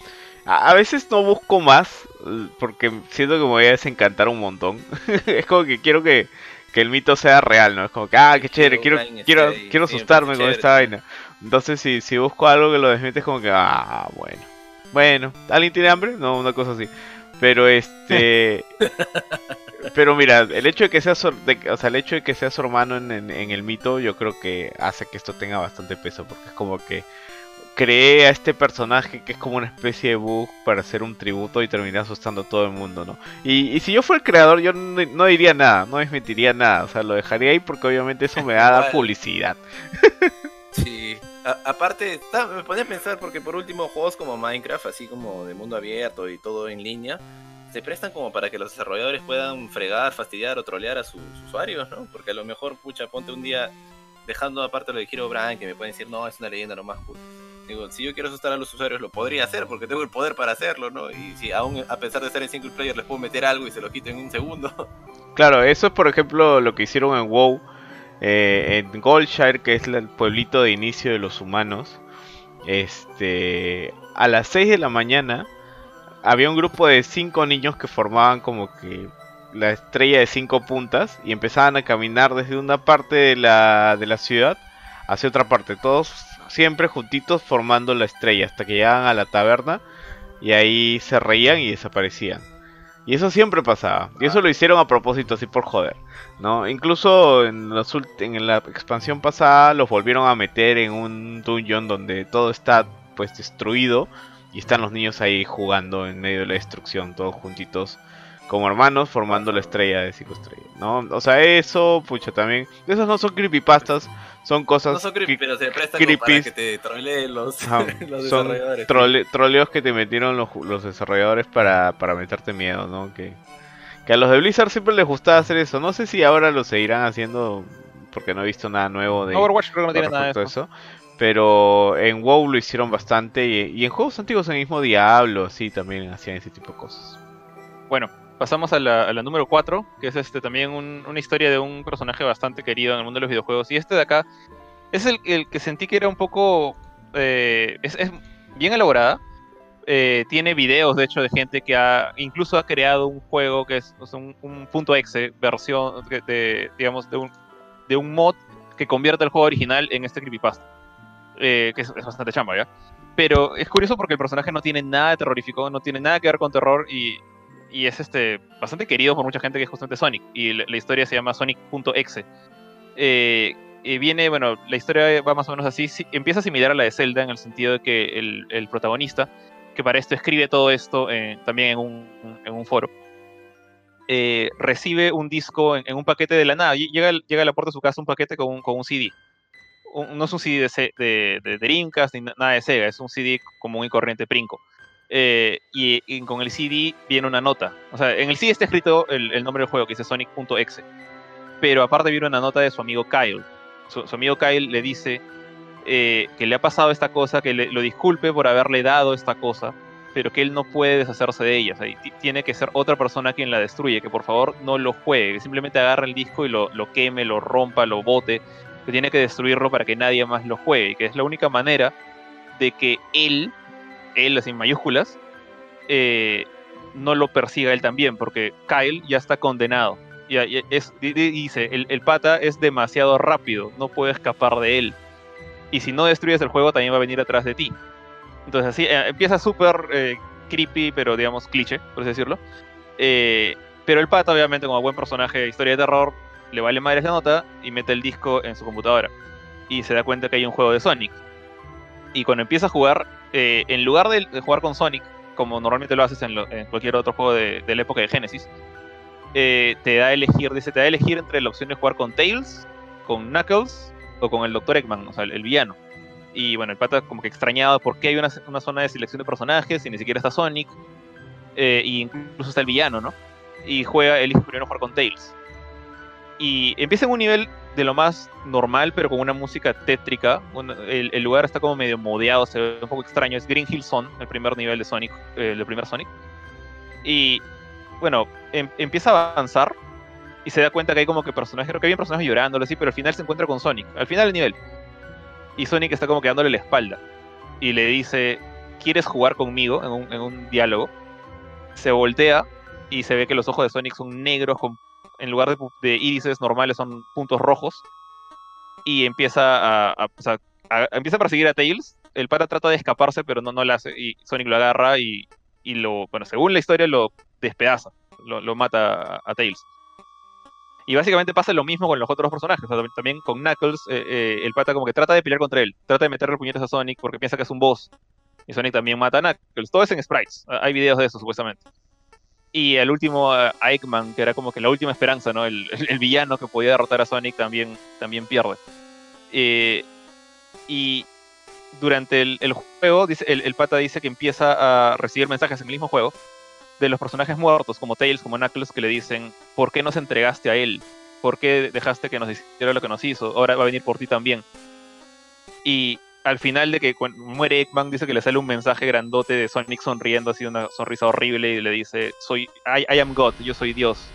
A, a veces no busco más, eh, porque siento que me voy a desencantar un montón. es como que quiero que, que el mito sea real, ¿no? Es como que, ah, qué chévere, quiero, quiero, ahí, quiero asustarme con esta vaina. Entonces, si, si busco algo que lo desmiente, es como que, ah, bueno. Bueno, ¿alguien tiene hambre? No, una cosa así. Pero este. pero mira, el hecho de que sea su, de o sea, el hecho de que sea su hermano en, en- en el mito, yo creo que hace que esto tenga bastante peso. Porque es como que creé a este personaje que es como una especie de bug para hacer un tributo y terminé asustando a todo el mundo, ¿no? Y, y si yo fuera el creador, yo no, no diría nada, no desmentiría nada. O sea, lo dejaría ahí porque obviamente eso me va a dar Igual. publicidad. Sí. A- aparte, me ponía a pensar porque por último juegos como Minecraft, así como de mundo abierto y todo en línea, se prestan como para que los desarrolladores puedan fregar, fastidiar o trolear a sus usuarios, ¿no? Porque a lo mejor, pucha, ponte un día dejando aparte lo de Hero Brian, que me pueden decir, no, es una leyenda nomás cool. Digo, si yo quiero asustar a los usuarios, lo podría hacer porque tengo el poder para hacerlo, ¿no? Y si aún a pesar de estar en single player les puedo meter algo y se lo quito en un segundo. Claro, eso es por ejemplo lo que hicieron en WoW, eh, en Goldshire, que es el pueblito de inicio de los humanos. Este, a las 6 de la mañana había un grupo de 5 niños que formaban como que la estrella de 5 puntas y empezaban a caminar desde una parte de la, de la ciudad hacia otra parte, todos siempre juntitos formando la estrella hasta que llegaban a la taberna y ahí se reían y desaparecían. Y eso siempre pasaba. Y eso lo hicieron a propósito, así por joder. ¿no? Incluso en, los en la expansión pasada los volvieron a meter en un dungeon donde todo está pues destruido. Y están los niños ahí jugando en medio de la destrucción, todos juntitos como hermanos formando la estrella de cinco estrellas, ¿no? O sea, eso, pucha, también. Esos no son creepypastas, son cosas. No son creepy, pero se prestan creepy. para que te troleen los, Ajá, los son desarrolladores. trole- troleos que te metieron los, los desarrolladores para, para meterte miedo, ¿no? Que, que a los de Blizzard siempre les gustaba hacer eso. No sé si ahora lo seguirán haciendo porque no he visto nada nuevo de Overwatch creo que no tiene nada de respecto a eso. eso. Pero en WoW lo hicieron bastante y, y en juegos antiguos, en el mismo Diablo, sí, también hacían ese tipo de cosas. Bueno, pasamos a la, número 4, que es este también un- una historia de un personaje bastante querido en el mundo de los videojuegos. Y este de acá es el, que sentí que era un poco... eh, es, es bien elaborada. Eh, tiene videos, de hecho, de gente que ha incluso ha creado un juego que es sea, un, un punto exe, versión de, digamos, de un, de un mod que convierte el juego original en este creepypasta. Eh, que es, es bastante chamba, ¿ya? Pero es curioso porque el personaje no tiene nada de terrorífico, no tiene nada que ver con terror y, y es este bastante querido por mucha gente que es justamente Sonic. Y la, la historia se llama Sonic.exe. Eh, y viene, bueno, la historia va más o menos así. sí, empieza similar a la de Zelda en el sentido de que el, el protagonista, que para esto escribe todo esto eh, también en un, en un foro, eh, recibe un disco en, en un paquete de la nada. Lle- Llega, llega a la puerta de su casa un paquete con un, con un CD. Un- no es un CD de, de, de Dreamcast ni na- nada de Sega, es un CD común y corriente Princo. Eh, y, con el CD viene una nota. O sea, en el CD está escrito el, nombre del juego, que dice Sonic.exe. Pero aparte viene una nota de su amigo Kyle. Su, amigo Kyle le dice eh, que le ha pasado esta cosa, que lo disculpe por haberle dado esta cosa, pero que él no puede deshacerse de ella. O sea, tiene que ser otra persona quien la destruye, que por favor no lo juegue, que simplemente agarre el disco y lo, lo queme, lo rompa, lo bote, que tiene que destruirlo para que nadie más lo juegue, y que es la única manera de que él, él así en mayúsculas, eh, no lo persiga él también, porque Kyle ya está condenado. Ya es, di- di- dice, el, pata es demasiado rápido, no puede escapar de él. Y si no destruyes el juego, también va a venir atrás de ti. Entonces así eh, empieza súper eh, creepy, pero digamos cliché, por así decirlo. Pero el pata, obviamente, como buen personaje de historia de terror, le vale madre esa nota y mete el disco en su computadora. Y se da cuenta que hay un juego de Sonic. Y cuando empieza a jugar, eh, en lugar de, jugar con Sonic, como normalmente lo haces en, cualquier otro juego de, la época de Genesis, eh, te da a elegir, dice, te da a elegir entre la opción de jugar con Tails, con Knuckles o con el Dr. Eggman, o sea, el, villano. Y bueno, el pata como que extrañado por qué hay una, una zona de selección de personajes y ni siquiera está Sonic. eh, y incluso está el villano, ¿no? Y juega, elige primero jugar con Tails. Y empieza en un nivel de lo más normal, pero con una música tétrica. El, lugar está como medio modeado, se ve un poco extraño. Es Green Hill Zone, el primer nivel de Sonic, eh, el primer Sonic. Y bueno, em- empieza a avanzar y se da cuenta que hay como que personajes, creo que hay un personaje llorando, así, pero al final se encuentra con Sonic, al final del nivel. Y Sonic está como que dándole la espalda. Y le dice, ¿quieres jugar conmigo? En un, en un diálogo. Se voltea y se ve que los ojos de Sonic son negros, con, en lugar de, de irises normales son puntos rojos. Y empieza a, empieza a perseguir a Tails. El pata trata de escaparse, pero no, no lo hace. Y Sonic lo agarra y, y lo, bueno, según la historia, lo despedaza. Lo, mata a, Tails. Y básicamente pasa lo mismo con los otros personajes. También con Knuckles, eh, eh, el pata como que trata de pelear contra él. Trata de meterle puñetas a Sonic porque piensa que es un boss. Y Sonic también mata a Knuckles. Todo es en sprites. Hay videos de eso, supuestamente. Y el último, eh, a que era como que la última esperanza, ¿no? El, el- villano que podía derrotar a Sonic también, también pierde. Eh, y durante el, el juego, dice, el, el pata dice que empieza a recibir mensajes en el mismo juego de los personajes muertos, como Tails, como Knuckles, que le dicen, ¿por qué nos entregaste a él? ¿Por qué dejaste que nos hiciera lo que nos hizo? Ahora va a venir por ti también. Y al final de que muere Eggman, dice que le sale un mensaje grandote de Sonic sonriendo, así una sonrisa horrible, y le dice, soy, I, am God, yo soy Dios.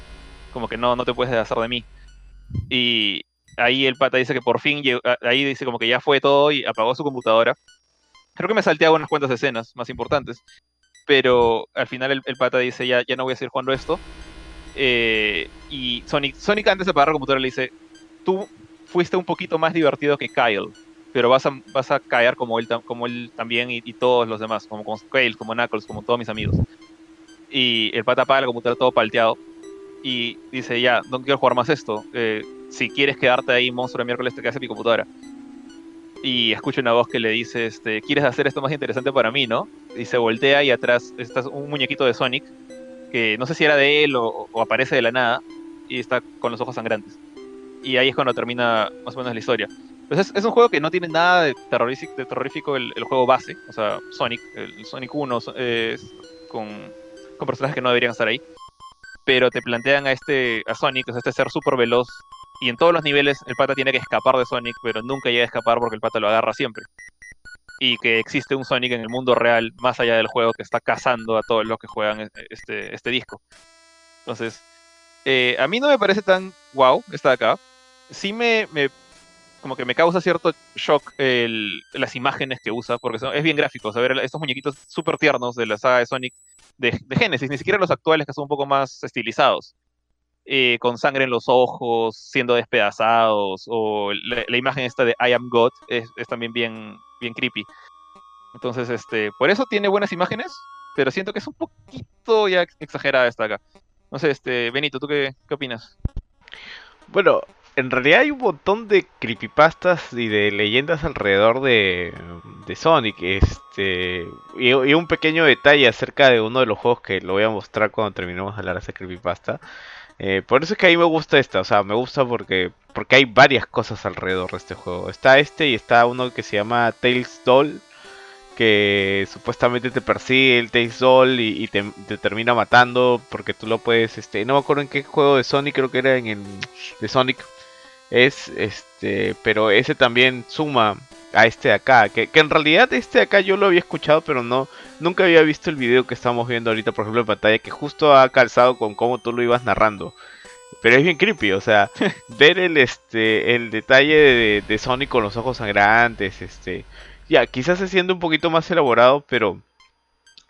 Como que no, no te puedes deshacer de mí. Y ahí el pata dice que por fin, ahí dice como que ya fue todo y apagó su computadora. Creo que me salté a unas cuantas escenas más importantes, pero al final el, el pata dice, ya, ya no voy a seguir jugando esto. Eh, y Sonic, Sonic antes de apagar la computadora le dice, tú fuiste un poquito más divertido que Kyle, pero vas a, vas a caer como él, como él también y, y todos los demás, como con Kale, como Knuckles, como todos mis amigos. Y el pata apaga el computador todo palteado y dice, ya, no quiero jugar más esto. Eh, si quieres quedarte ahí, monstruo de miércoles, te quedas en mi computadora. Y escucha una voz que le dice, este, ¿quieres hacer esto más interesante para mí, no? Y se voltea y atrás está un muñequito de Sonic, que no sé si era de él o, o aparece de la nada, y está con los ojos sangrantes. Y ahí es cuando termina más o menos la historia. Pues es, es un juego que no tiene nada de de terrorífico el, el juego base, o sea, Sonic, el Sonic 1 eh, con, con personajes que no deberían estar ahí. Pero te plantean a este a Sonic, o sea, este ser súper veloz, y en todos los niveles el pata tiene que escapar de Sonic, pero nunca llega a escapar porque el pata lo agarra siempre. Y que existe un Sonic en el mundo real, más allá del juego, que está cazando a todos los que juegan e- este, este disco. Entonces, eh, a mí no me parece tan wow esta de acá. Sí me- como que me causa cierto shock las imágenes que usa, porque es bien gráfico. O ver estos muñequitos súper tiernos de la saga de Sonic de, de Genesis, ni siquiera los actuales que son un poco más estilizados. eh, con sangre en los ojos, siendo despedazados, o la, imagen esta de I am God es, es también bien, bien creepy. Entonces, este, por eso tiene buenas imágenes, pero siento que es un poquito ya ex- exagerada esta acá. No sé, este, Benito, ¿tú qué, qué opinas? Bueno, en realidad hay un montón de creepypastas y de leyendas alrededor de, Sonic. Este, y, y un pequeño detalle acerca de uno de los juegos que lo voy a mostrar cuando terminemos de hablar de esa creepypasta. Eh, por eso es que a mí me gusta esta, o sea, me gusta porque, porque hay varias cosas alrededor de este juego. Está este y está uno que se llama Tails Doll, que supuestamente te persigue el Tails Doll y, y te, te termina matando porque tú lo puedes, este, no me acuerdo en qué juego de Sonic, creo que era en el de Sonic. Es este, pero ese también suma a este de acá, que, que en realidad este de acá yo lo había escuchado, pero no, nunca había visto el video que estamos viendo ahorita, por ejemplo, en pantalla, que justo ha calzado con cómo tú lo ibas narrando. Pero es bien creepy, o sea, ver el este el detalle de, de Sonic con los ojos sangrantes, este, ya, quizás se un poquito más elaborado, pero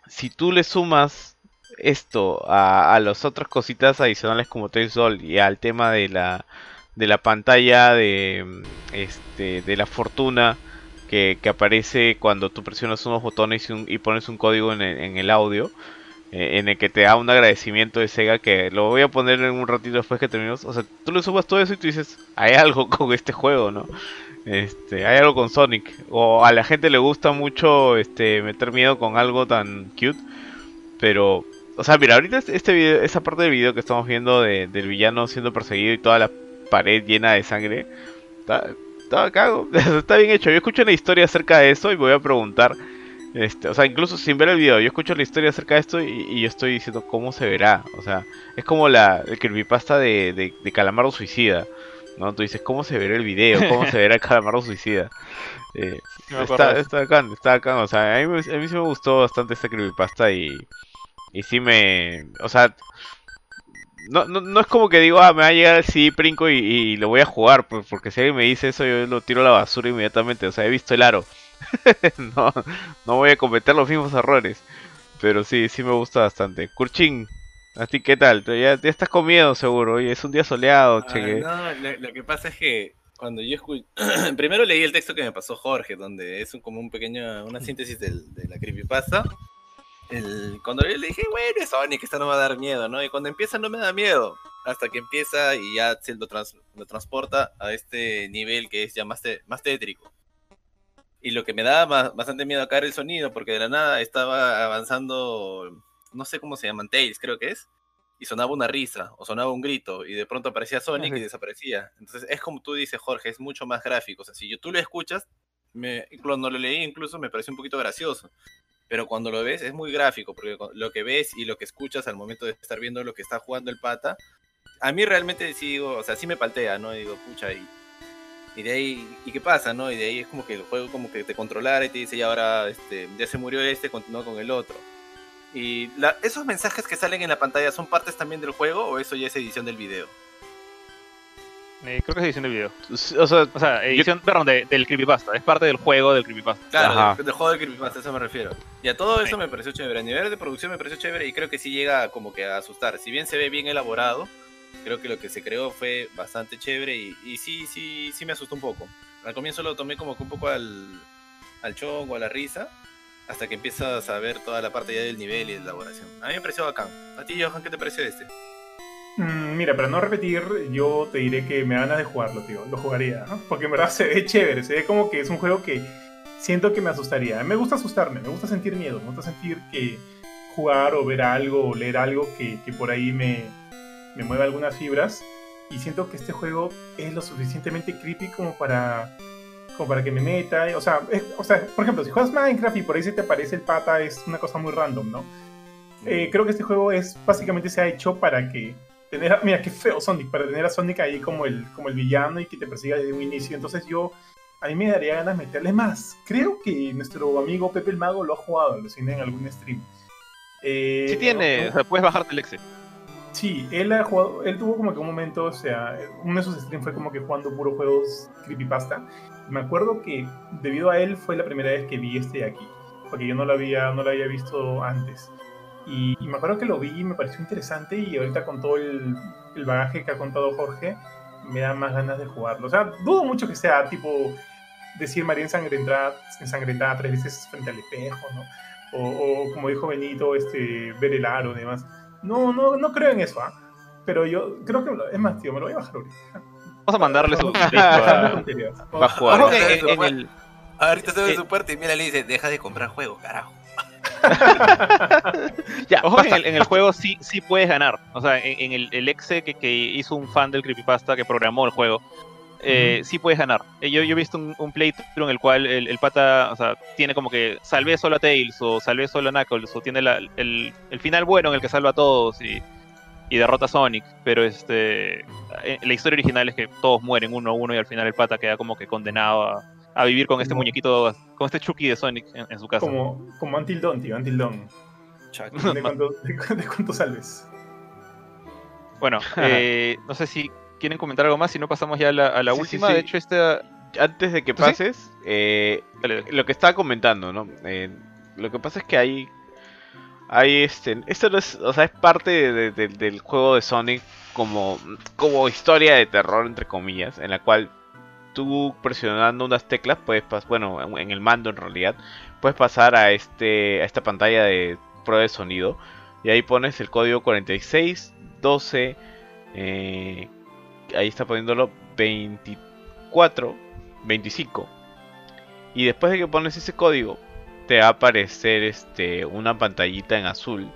si tú le sumas esto a, a las otras cositas adicionales como Tails Doll y al tema de la de la pantalla de este de la fortuna que, que aparece cuando tú presionas unos botones y, pones un código en el, en el audio eh, en el que te da un agradecimiento de Sega que lo voy a poner en un ratito después que terminemos. O sea, tú le sumas todo eso y tú dices, hay algo con este juego, ¿no? Este, hay algo con Sonic. O a la gente le gusta mucho este meter miedo con algo tan cute. Pero, o sea, mira, ahorita este video, esa parte del video que estamos viendo de- del villano siendo perseguido y toda la pared llena de sangre, está, está, cago, está bien hecho. Yo escucho una historia acerca de eso y voy a preguntar. Este, o sea, incluso sin ver el video, yo escucho la historia acerca de esto y, y yo estoy diciendo cómo se verá. O sea, es como la, el creepypasta de, de, de Calamardo Suicida. ¿no? Tú dices, ¿cómo se verá el video? ¿Cómo se verá el Calamardo Suicida? Eh, está, está bacán, está bacán. O sea, a mí, a mí sí me gustó bastante esta creepypasta y, y sí me... O sea, no, no, no es como que digo, ah, me va a llegar el CD Princo y, y lo voy a jugar, pues, porque si alguien me dice eso, yo lo tiro a la basura inmediatamente. O sea, he visto el aro. no, no voy a cometer los mismos errores. Pero sí, sí me gusta bastante. Kurchin, ¿a ti qué tal? ¿Tú Ya, ya estás con miedo seguro. Oye, es un día soleado, Ah, cheque. no, lo, lo que pasa es que cuando yo escuché... Primero leí el texto que me pasó Jorge, donde es un- como un pequeño, una síntesis del- de la creepypasta. El, cuando yo le dije, bueno, es Sonic, esta no va a dar miedo, ¿no? Y cuando empieza no me da miedo. Hasta que empieza y ya se lo, trans- lo transporta a este nivel que es ya más, te- más tétrico. Y lo que me daba ba- bastante miedo acá era el sonido, porque de la nada estaba avanzando, no sé cómo se llaman, Tails creo que es, y sonaba una risa o sonaba un grito, y de pronto aparecía Sonic y desaparecía. Entonces es como tú dices, Jorge, es mucho más gráfico. O sea, si tú lo escuchas, me, cuando lo leí incluso me pareció un poquito gracioso. Pero cuando lo ves es muy gráfico, porque lo que ves y lo que escuchas al momento de estar viendo lo que está jugando el pata, a mí realmente sí digo, o sea, sí me paltea, ¿no? Digo, pucha, y, y de ahí, ¿y qué pasa, no? Y de ahí es como que el juego como que te controlara y te dice, ya ahora, este, ya se murió este, continúa con el otro. Y la- esos mensajes que salen en la pantalla son partes también del juego o eso ya es edición del video. Eh, creo que es edición del video. O sea, O sea, edición, perdón, de- del creepypasta. Es parte del juego del creepypasta. Claro, Ajá. del, del juego de Creepypasta, a eso me refiero. Y a todo eso Sí. me pareció chévere. A nivel de producción me pareció chévere y creo que sí llega como que a asustar. Si bien se ve bien elaborado, creo que lo que se creó fue bastante chévere y, y sí, sí, sí me asustó un poco. Al comienzo lo tomé como que un poco al, al chongo, a la risa, hasta que empiezas a ver toda la parte ya del nivel y de elaboración. A mí me pareció bacán. ¿A ti, Johan, qué te pareció este? Mm, mira, para no repetir, yo te diré que me da ganas de jugarlo, tío. Lo jugaría, ¿no? Porque en verdad se ve chévere, se ve como que es un juego que siento que me asustaría. Me gusta asustarme, me gusta sentir miedo, me gusta sentir que jugar o ver algo o leer algo que, que por ahí me, me mueva algunas fibras. Y siento que este juego es lo suficientemente creepy como para, como para que me meta. O sea, es- o sea, por ejemplo, si juegas Minecraft y por ahí se te aparece el pata, es una cosa muy random, ¿no? Eh, creo que este juego es básicamente se ha hecho para que tener a- mira qué feo Sonic para tener a Sonic ahí como el como el villano y que te persiga desde un inicio entonces yo a mí me daría ganas meterle más creo que nuestro amigo Pepe el Mago lo ha jugado lo cine en algún stream Eh, Sí tiene, no- o sea, puedes bajarte el exe. Sí, él ha jugado, él tuvo como que un momento, o sea, uno de sus streams fue como que jugando puros juegos creepypasta. Me acuerdo que debido a él fue la primera vez que vi este de aquí, porque yo no lo había, no lo había visto antes. Y, y me acuerdo que lo vi y me pareció interesante y ahorita con todo el, el bagaje que ha contado Jorge, me da más ganas de jugarlo. O sea, dudo mucho que sea tipo decir María ensangrentada, ensangrentada tres veces frente al espejo, ¿no? O, o como dijo Benito, este, ver el aro y demás. No, no, no creo en eso, ¿ah? Pero yo creo que, lo- es más, tío, me lo voy a bajar ahorita. Vamos a mandarle su a-. Va a jugar. Ahorita se ve Eh, su puerta y mira, le dice, deja de comprar juegos, carajo. Ya, Ojo en el, en el juego sí, sí puedes ganar. O sea, en, en el, el exe que, que hizo un fan del creepypasta que programó el juego, eh, sí puedes ganar. Eh, Yo, yo he visto un, un playthrough en el cual el, el pata o sea, tiene como que salvé solo a Tails o salvé solo a Knuckles o tiene la- el, el final bueno en el que salva a todos y, y derrota a Sonic. Pero este eh, la historia original es que todos mueren uno a uno y al final el pata queda como que condenado a, a vivir con este muñequito, con este Chucky de Sonic en, en su casa. Como, como Until Dawn, tío, Until Dawn. ¿De cuánto, de, cu- de cuánto salves? Bueno, eh, no sé si quieren comentar algo más, si no pasamos ya a la, a la Sí, última. sí. De hecho, esta... Antes de que pases, eh, dale, lo que estaba comentando, ¿no? Eh, lo que pasa es que hay, hay este, esto no es, o sea, es parte de- de- del juego de Sonic como, como historia de terror entre comillas, en la cual tú presionando unas teclas puedes bueno, en- el mando en realidad, puedes pasar a este, a esta pantalla de prueba de sonido y ahí pones el código 46 12, eh, ahí está poniéndolo 24 25 y después de que pones ese código, te va a aparecer este, una pantallita en azul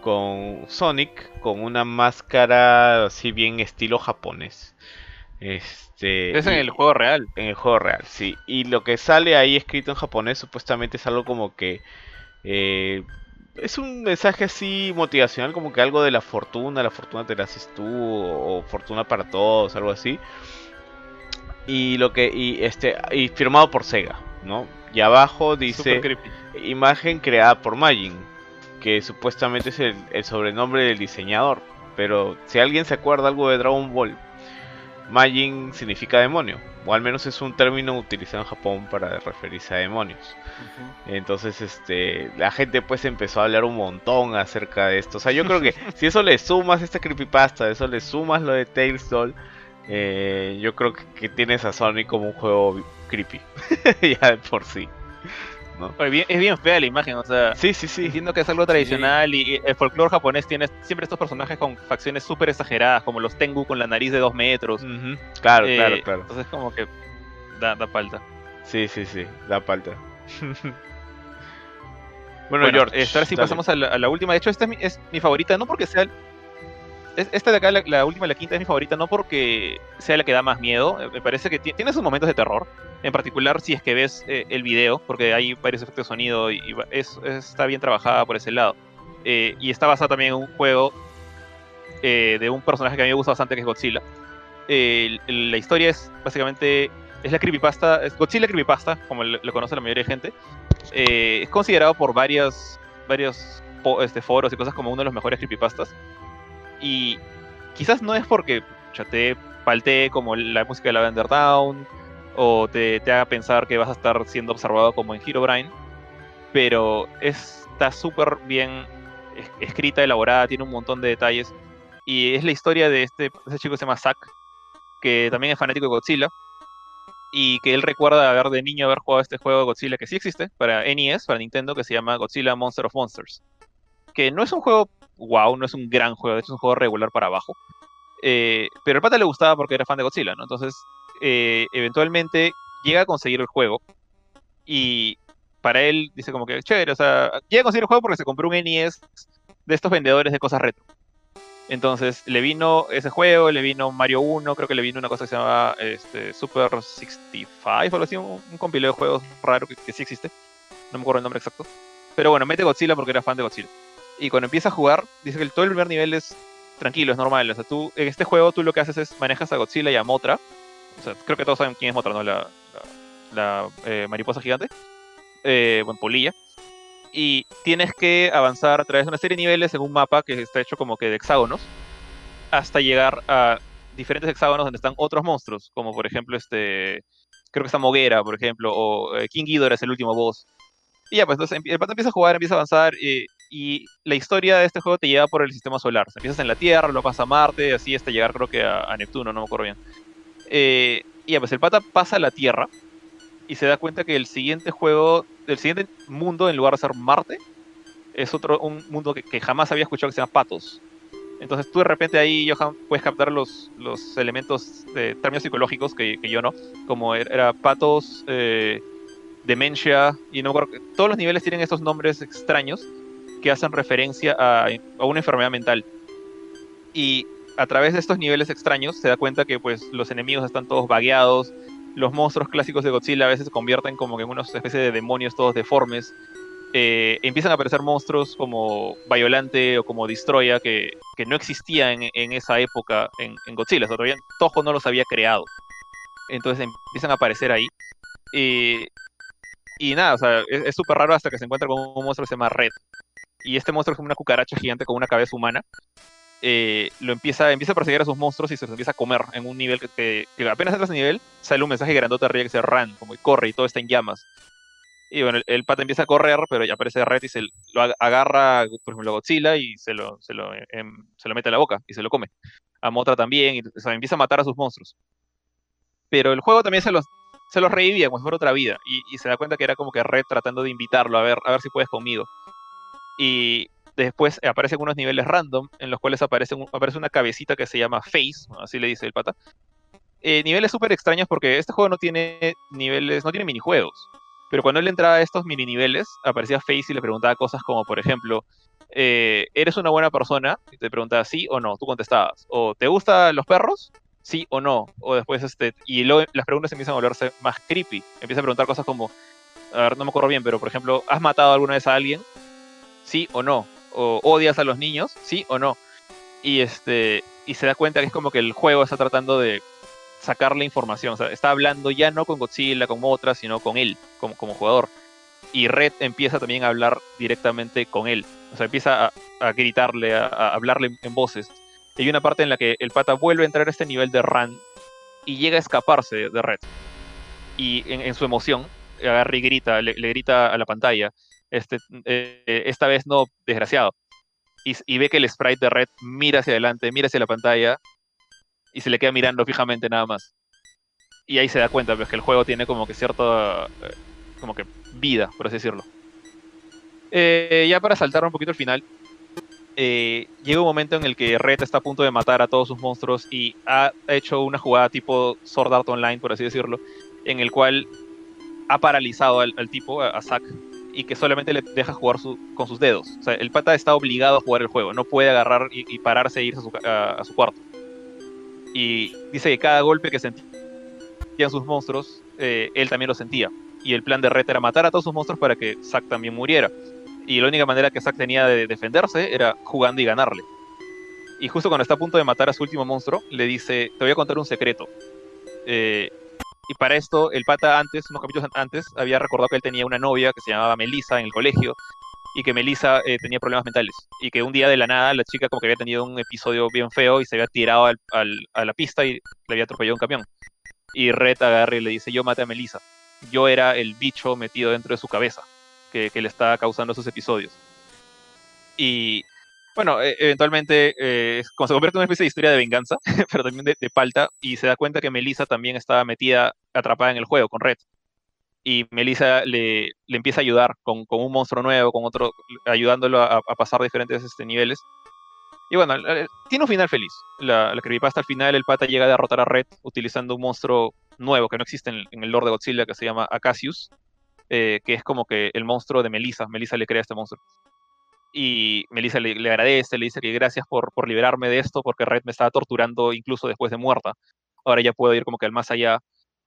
con Sonic con una máscara así bien estilo japonés. Este, es en y- el juego real. en el juego real, sí. Y lo que sale ahí escrito en japonés supuestamente es algo como que eh, es un mensaje así motivacional, como que algo de la fortuna, la fortuna te la haces tú o, o fortuna para todos, algo así. Y lo que y este y firmado por Sega, ¿no? Y abajo dice imagen creada por Majin, que supuestamente es el, el sobrenombre del diseñador. Pero si alguien se acuerda algo de Dragon Ball, Majin significa demonio, o al menos es un término utilizado en Japón para referirse a demonios. Entonces, este, la gente pues empezó a hablar un montón acerca de esto. O sea, yo creo que si eso le sumas esta creepypasta, eso le sumas lo de Tales Doll, eh, yo creo que, que tienes a Sonic como un juego creepy, ya de por sí. Bien- es bien fea la imagen, o sea, Sí, sí, sí. entiendo que es algo tradicional y, y el folclore japonés tiene siempre estos personajes con facciones súper exageradas, como los Tengu con la nariz de dos metros. Claro, Eh, claro, claro. Entonces como que da, da palta. Sí, sí, sí, da falta. bueno, Bueno, George. ahora sí dale. pasamos a la, a la última. De hecho, esta es mi, es mi favorita, no porque sea... es- esta de acá, la, la última, la quinta, es mi favorita, no porque sea la que da más miedo. eh, Me parece que ti- tiene sus momentos de terror. En particular, si es que ves eh, el video, porque hay varios efectos de sonido y, está bien trabajada por ese lado. Eh, y está basada también en un juego eh, de un personaje que a mí me gusta bastante, que es Godzilla. La historia es básicamente es la creepypasta, Godzilla creepypasta, como lo conoce la mayoría de gente. Es considerado por varias, varios este, foros y cosas como uno de los mejores creepypastas. Y quizás no es porque ya te paltee como la música de Lavender Town o te, te haga pensar que vas a estar siendo observado como en Herobrine, pero está súper bien es- escrita, elaborada, tiene un montón de detalles. Y es la historia de este, ese chico que se llama Zack, que también es fanático de Godzilla. y que él recuerda haber de niño haber jugado este juego de Godzilla que sí existe para NES, para Nintendo, que se llama Godzilla Monster of Monsters. Que no es un juego wow, no es un gran juego, es un juego regular para abajo. Eh, pero al pata le gustaba porque era fan de Godzilla, ¿no? Entonces, eh, eventualmente llega a conseguir el juego y para él dice como que chévere, o sea, llega a conseguir el juego porque se compró un NES de estos vendedores de cosas retro. Entonces le vino ese juego, le vino Mario 1, creo que le vino una cosa que se llama este, Super 65 o algo así, un, un compilado de juegos raro que, que sí existe. No me acuerdo el nombre exacto. Pero bueno, mete Godzilla porque era fan de Godzilla. Y cuando empieza a jugar, dice que todo el primer nivel es tranquilo, es normal. O sea, tú, en este juego tú lo que haces es manejas a Godzilla y a Motra. O sea, creo que todos saben quién es Motra, ¿no? La, la, eh, mariposa gigante. Eh, bueno, polilla. Y tienes que avanzar a través de una serie de niveles en un mapa que está hecho como que de hexágonos. Hasta llegar a diferentes hexágonos donde están otros monstruos. Como por ejemplo este... Creo que está Moguera, por ejemplo. O eh, King Ghidorah es el último boss. Y ya, pues entonces el pata empieza a jugar, empieza a avanzar. y la historia de este juego te lleva por el sistema solar. O sea, empiezas en la Tierra, lo pasas a Marte, así hasta llegar creo que a Neptuno, no me acuerdo bien. Eh, y ya, pues el pata pasa a la Tierra y se da cuenta que el siguiente juego, el siguiente mundo, en lugar de ser Marte, es otro, un mundo que, jamás había escuchado que se llama Patos. Entonces tú de repente ahí, Johan, puedes captar los, los elementos de términos psicológicos que, yo no, como era, era Patos, eh, Demencia, y no todos los niveles tienen estos nombres extraños que hacen referencia a, a una enfermedad mental. Y a través de estos niveles extraños se da cuenta que pues los enemigos están todos vagueados, los monstruos clásicos de Godzilla a veces se convierten como en una especie de demonios todos deformes. Eh, empiezan a aparecer monstruos como Violante o como Destroya que, que no existían en, en esa época en, Godzilla. Todavía Toho no los había creado. Entonces empiezan a aparecer ahí. Y nada, o sea, es es súper raro hasta que se encuentra con un monstruo que se llama Red. Y este monstruo es como una cucaracha gigante con una cabeza humana. Eh, lo empieza, empieza a perseguir a sus monstruos y se los empieza a comer en un nivel que, que- que apenas entras a nivel, sale un mensaje grandote arriba que dice Run, como que corre y todo está en llamas. Y bueno, el, el pata empieza a correr, pero ya aparece Red y se lo ag- agarra, por ejemplo, a Godzilla y se lo, se, lo, em, se lo mete a la boca y se lo come. A Motra también, y, o sea, empieza a matar a sus monstruos. Pero el juego también se los, se los revivía como si fuera otra vida. Y, y se da cuenta que era como que Red tratando de invitarlo a ver, a ver si puedes conmigo. Y después aparecen unos niveles random en los cuales aparece, aparece una cabecita que se llama Face, así le dice el pata. Eh, niveles súper extraños porque este juego no tiene niveles, no tiene minijuegos. Pero cuando él entraba a estos mini niveles, aparecía Face y le preguntaba cosas como, por ejemplo, eh, ¿eres una buena persona? Y te preguntaba sí o no, tú contestabas. O ¿te gustan los perros? Sí o no. O después, este, y luego las preguntas empiezan a volverse más creepy. Empieza a preguntar cosas como, a ver, no me acuerdo bien, pero por ejemplo, ¿has matado alguna vez a alguien? Sí o no. O odias a los niños, sí o no. Y este, y se da cuenta que es como que el juego está tratando de sacarle información. O sea, está hablando ya no con Godzilla, con Motra, sino con él, como, como jugador. Y Red empieza también a hablar directamente con él. O sea, empieza a, gritarle, a, hablarle en voces. Hay una parte en la que el pata vuelve a entrar a este nivel de run y llega a escaparse de, Red. Y en, su emoción, agarra grita, le grita a la pantalla, este, eh, esta vez no, desgraciado. Y, ve que el sprite de Red mira hacia adelante, mira hacia la pantalla y se le queda mirando fijamente nada más. Y ahí se da cuenta pues, que el juego tiene como que cierta eh, como que vida, por así decirlo. Eh, ya para saltar un poquito al final, llega un momento en el que Red está a punto de matar a todos sus monstruos y ha hecho una jugada tipo Sword Art Online, por así decirlo, en el cual ha paralizado al, tipo, a Zack, y que solamente le deja jugar con sus dedos. O sea, el pata está obligado a jugar el juego, no puede agarrar y, pararse e irse a su, a- a su cuarto. Y dice que cada golpe que sentían sus monstruos, eh, él también lo sentía. Y el plan de Red era matar a todos sus monstruos para que Zack también muriera. Y la única manera que Zack tenía de defenderse era jugando y ganarle. Y justo cuando está a punto de matar a su último monstruo, le dice, te voy a contar un secreto. Eh, y para esto, el pata antes, unos capítulos antes, había recordado que él tenía una novia que se llamaba Melissa en el colegio y que Melissa eh, tenía problemas mentales. Y que un día de la nada la chica como que había tenido un episodio bien feo y se había tirado al- a la pista y le había atropellado un camión. Y Red agarra y le dice, yo maté a Melissa. Yo era el bicho metido dentro de su cabeza que, que le estaba causando esos episodios. Y Bueno, e- eventualmente eh, se convierte en una especie de historia de venganza, pero también de, de palta, y se da cuenta que Melissa también estaba metida, atrapada en el juego con Red. Y Melissa le, le empieza a ayudar con, con un monstruo nuevo, con otro, ayudándolo a, pasar diferentes este, niveles. Y bueno, tiene un final feliz. La, la creepypasta al final, el pata llega a derrotar a Red utilizando un monstruo nuevo que no existe en, el lore de Godzilla, que se llama Acacius, eh, que es como que el monstruo de Melissa. Melissa le crea este monstruo. Y Melissa le, agradece, le dice que gracias por, por liberarme de esto, porque Red me estaba torturando incluso después de muerta. Ahora ya puedo ir como que al más allá.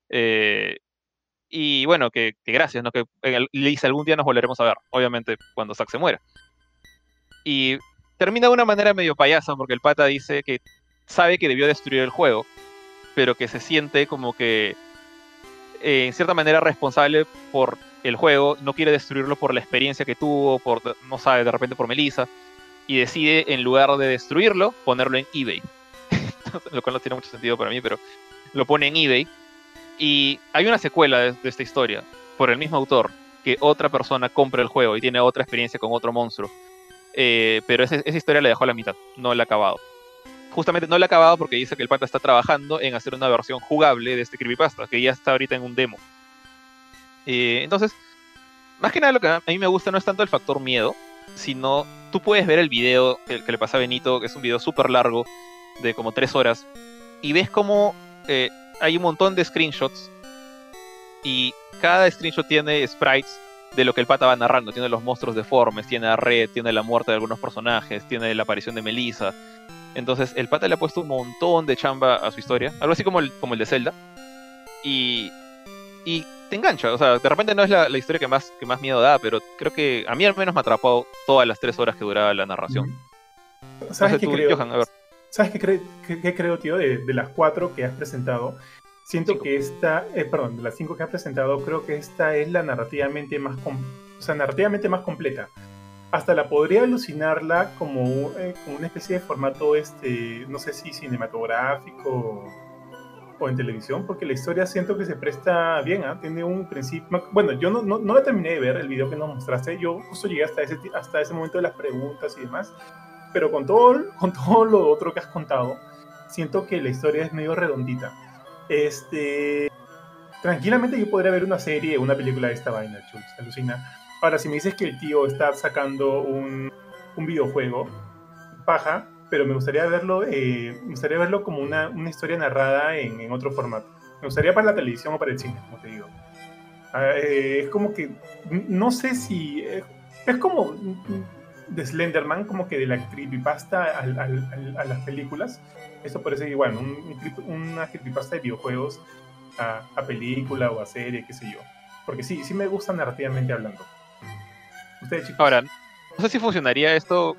Eh, y bueno, que, que gracias, ¿no? Que le dice algún día nos volveremos a ver, obviamente cuando Zack se muera. Y termina de una manera medio payasa, porque el pata dice que sabe que debió destruir el juego, pero que se siente como que eh, en cierta manera responsable por el juego, no quiere destruirlo por la experiencia que tuvo, por, no sabe, de repente por Melissa, y decide en lugar de destruirlo, ponerlo en eBay. lo cual no tiene mucho sentido para mí, pero lo pone en eBay. Y hay una secuela de, esta historia, por el mismo autor, que otra persona compra el juego y tiene otra experiencia con otro monstruo. Eh, pero ese- esa historia la dejó a la mitad, no la ha acabado. Justamente no la ha acabado porque dice que el pata está trabajando en hacer una versión jugable de este creepypasta, que ya está ahorita en un demo. Eh, entonces, más que nada lo que a mí me gusta no es tanto el factor miedo, sino tú puedes ver el video que, le pasa a Benito, que es un video súper largo, de como tres horas, y ves como eh, hay un montón de screenshots y cada screenshot tiene sprites de lo que el pata va narrando. Tiene los monstruos deformes, tiene a Red, tiene la muerte de algunos personajes, tiene la aparición de Melissa. Entonces el pata le ha puesto un montón de chamba a su historia, algo así como el, como el de Zelda. Y te engancha, o sea, de repente no es la, la historia que más, que más miedo da, pero creo que a mí al menos me atrapó todas las tres horas que duraba la narración. No ¿Sabes sé qué tú, creo? Johan, a ver. ¿Sabes qué, cre- qué- qué creo, tío? De, de las cuatro que has presentado, siento Cinco. que esta, eh, perdón, de las cinco que has presentado, creo que esta es la narrativamente más, com- o sea, narrativamente más completa. Hasta la podría alucinarla como, eh, como una especie de formato, este, no sé si cinematográfico o en televisión, porque la historia siento que se presta bien, ¿ah? tiene un principio, bueno, yo no, no, no la terminé de ver, el video que nos mostraste, yo justo llegué hasta ese, hasta ese momento de las preguntas y demás, pero con todo, con todo lo otro que has contado, siento que la historia es medio redondita. Este, tranquilamente yo podría ver una serie una película de esta vaina, Chuls, alucina. Ahora, si me dices que el tío está sacando un, un videojuego, paja, pero me gustaría verlo, eh, me gustaría verlo como una, una historia narrada en, en otro formato. Me gustaría para la televisión o para el cine, como te digo. Ah, eh, es como que, no sé si, eh, es como mm, de Slenderman, como que de la creepypasta al- al- al- a las películas. Esto parece igual, un, un una creepypasta de videojuegos a, a película o a serie, qué sé yo. Porque sí, sí me gusta narrativamente hablando. Ustedes, chicos. Ahora, no sé si funcionaría esto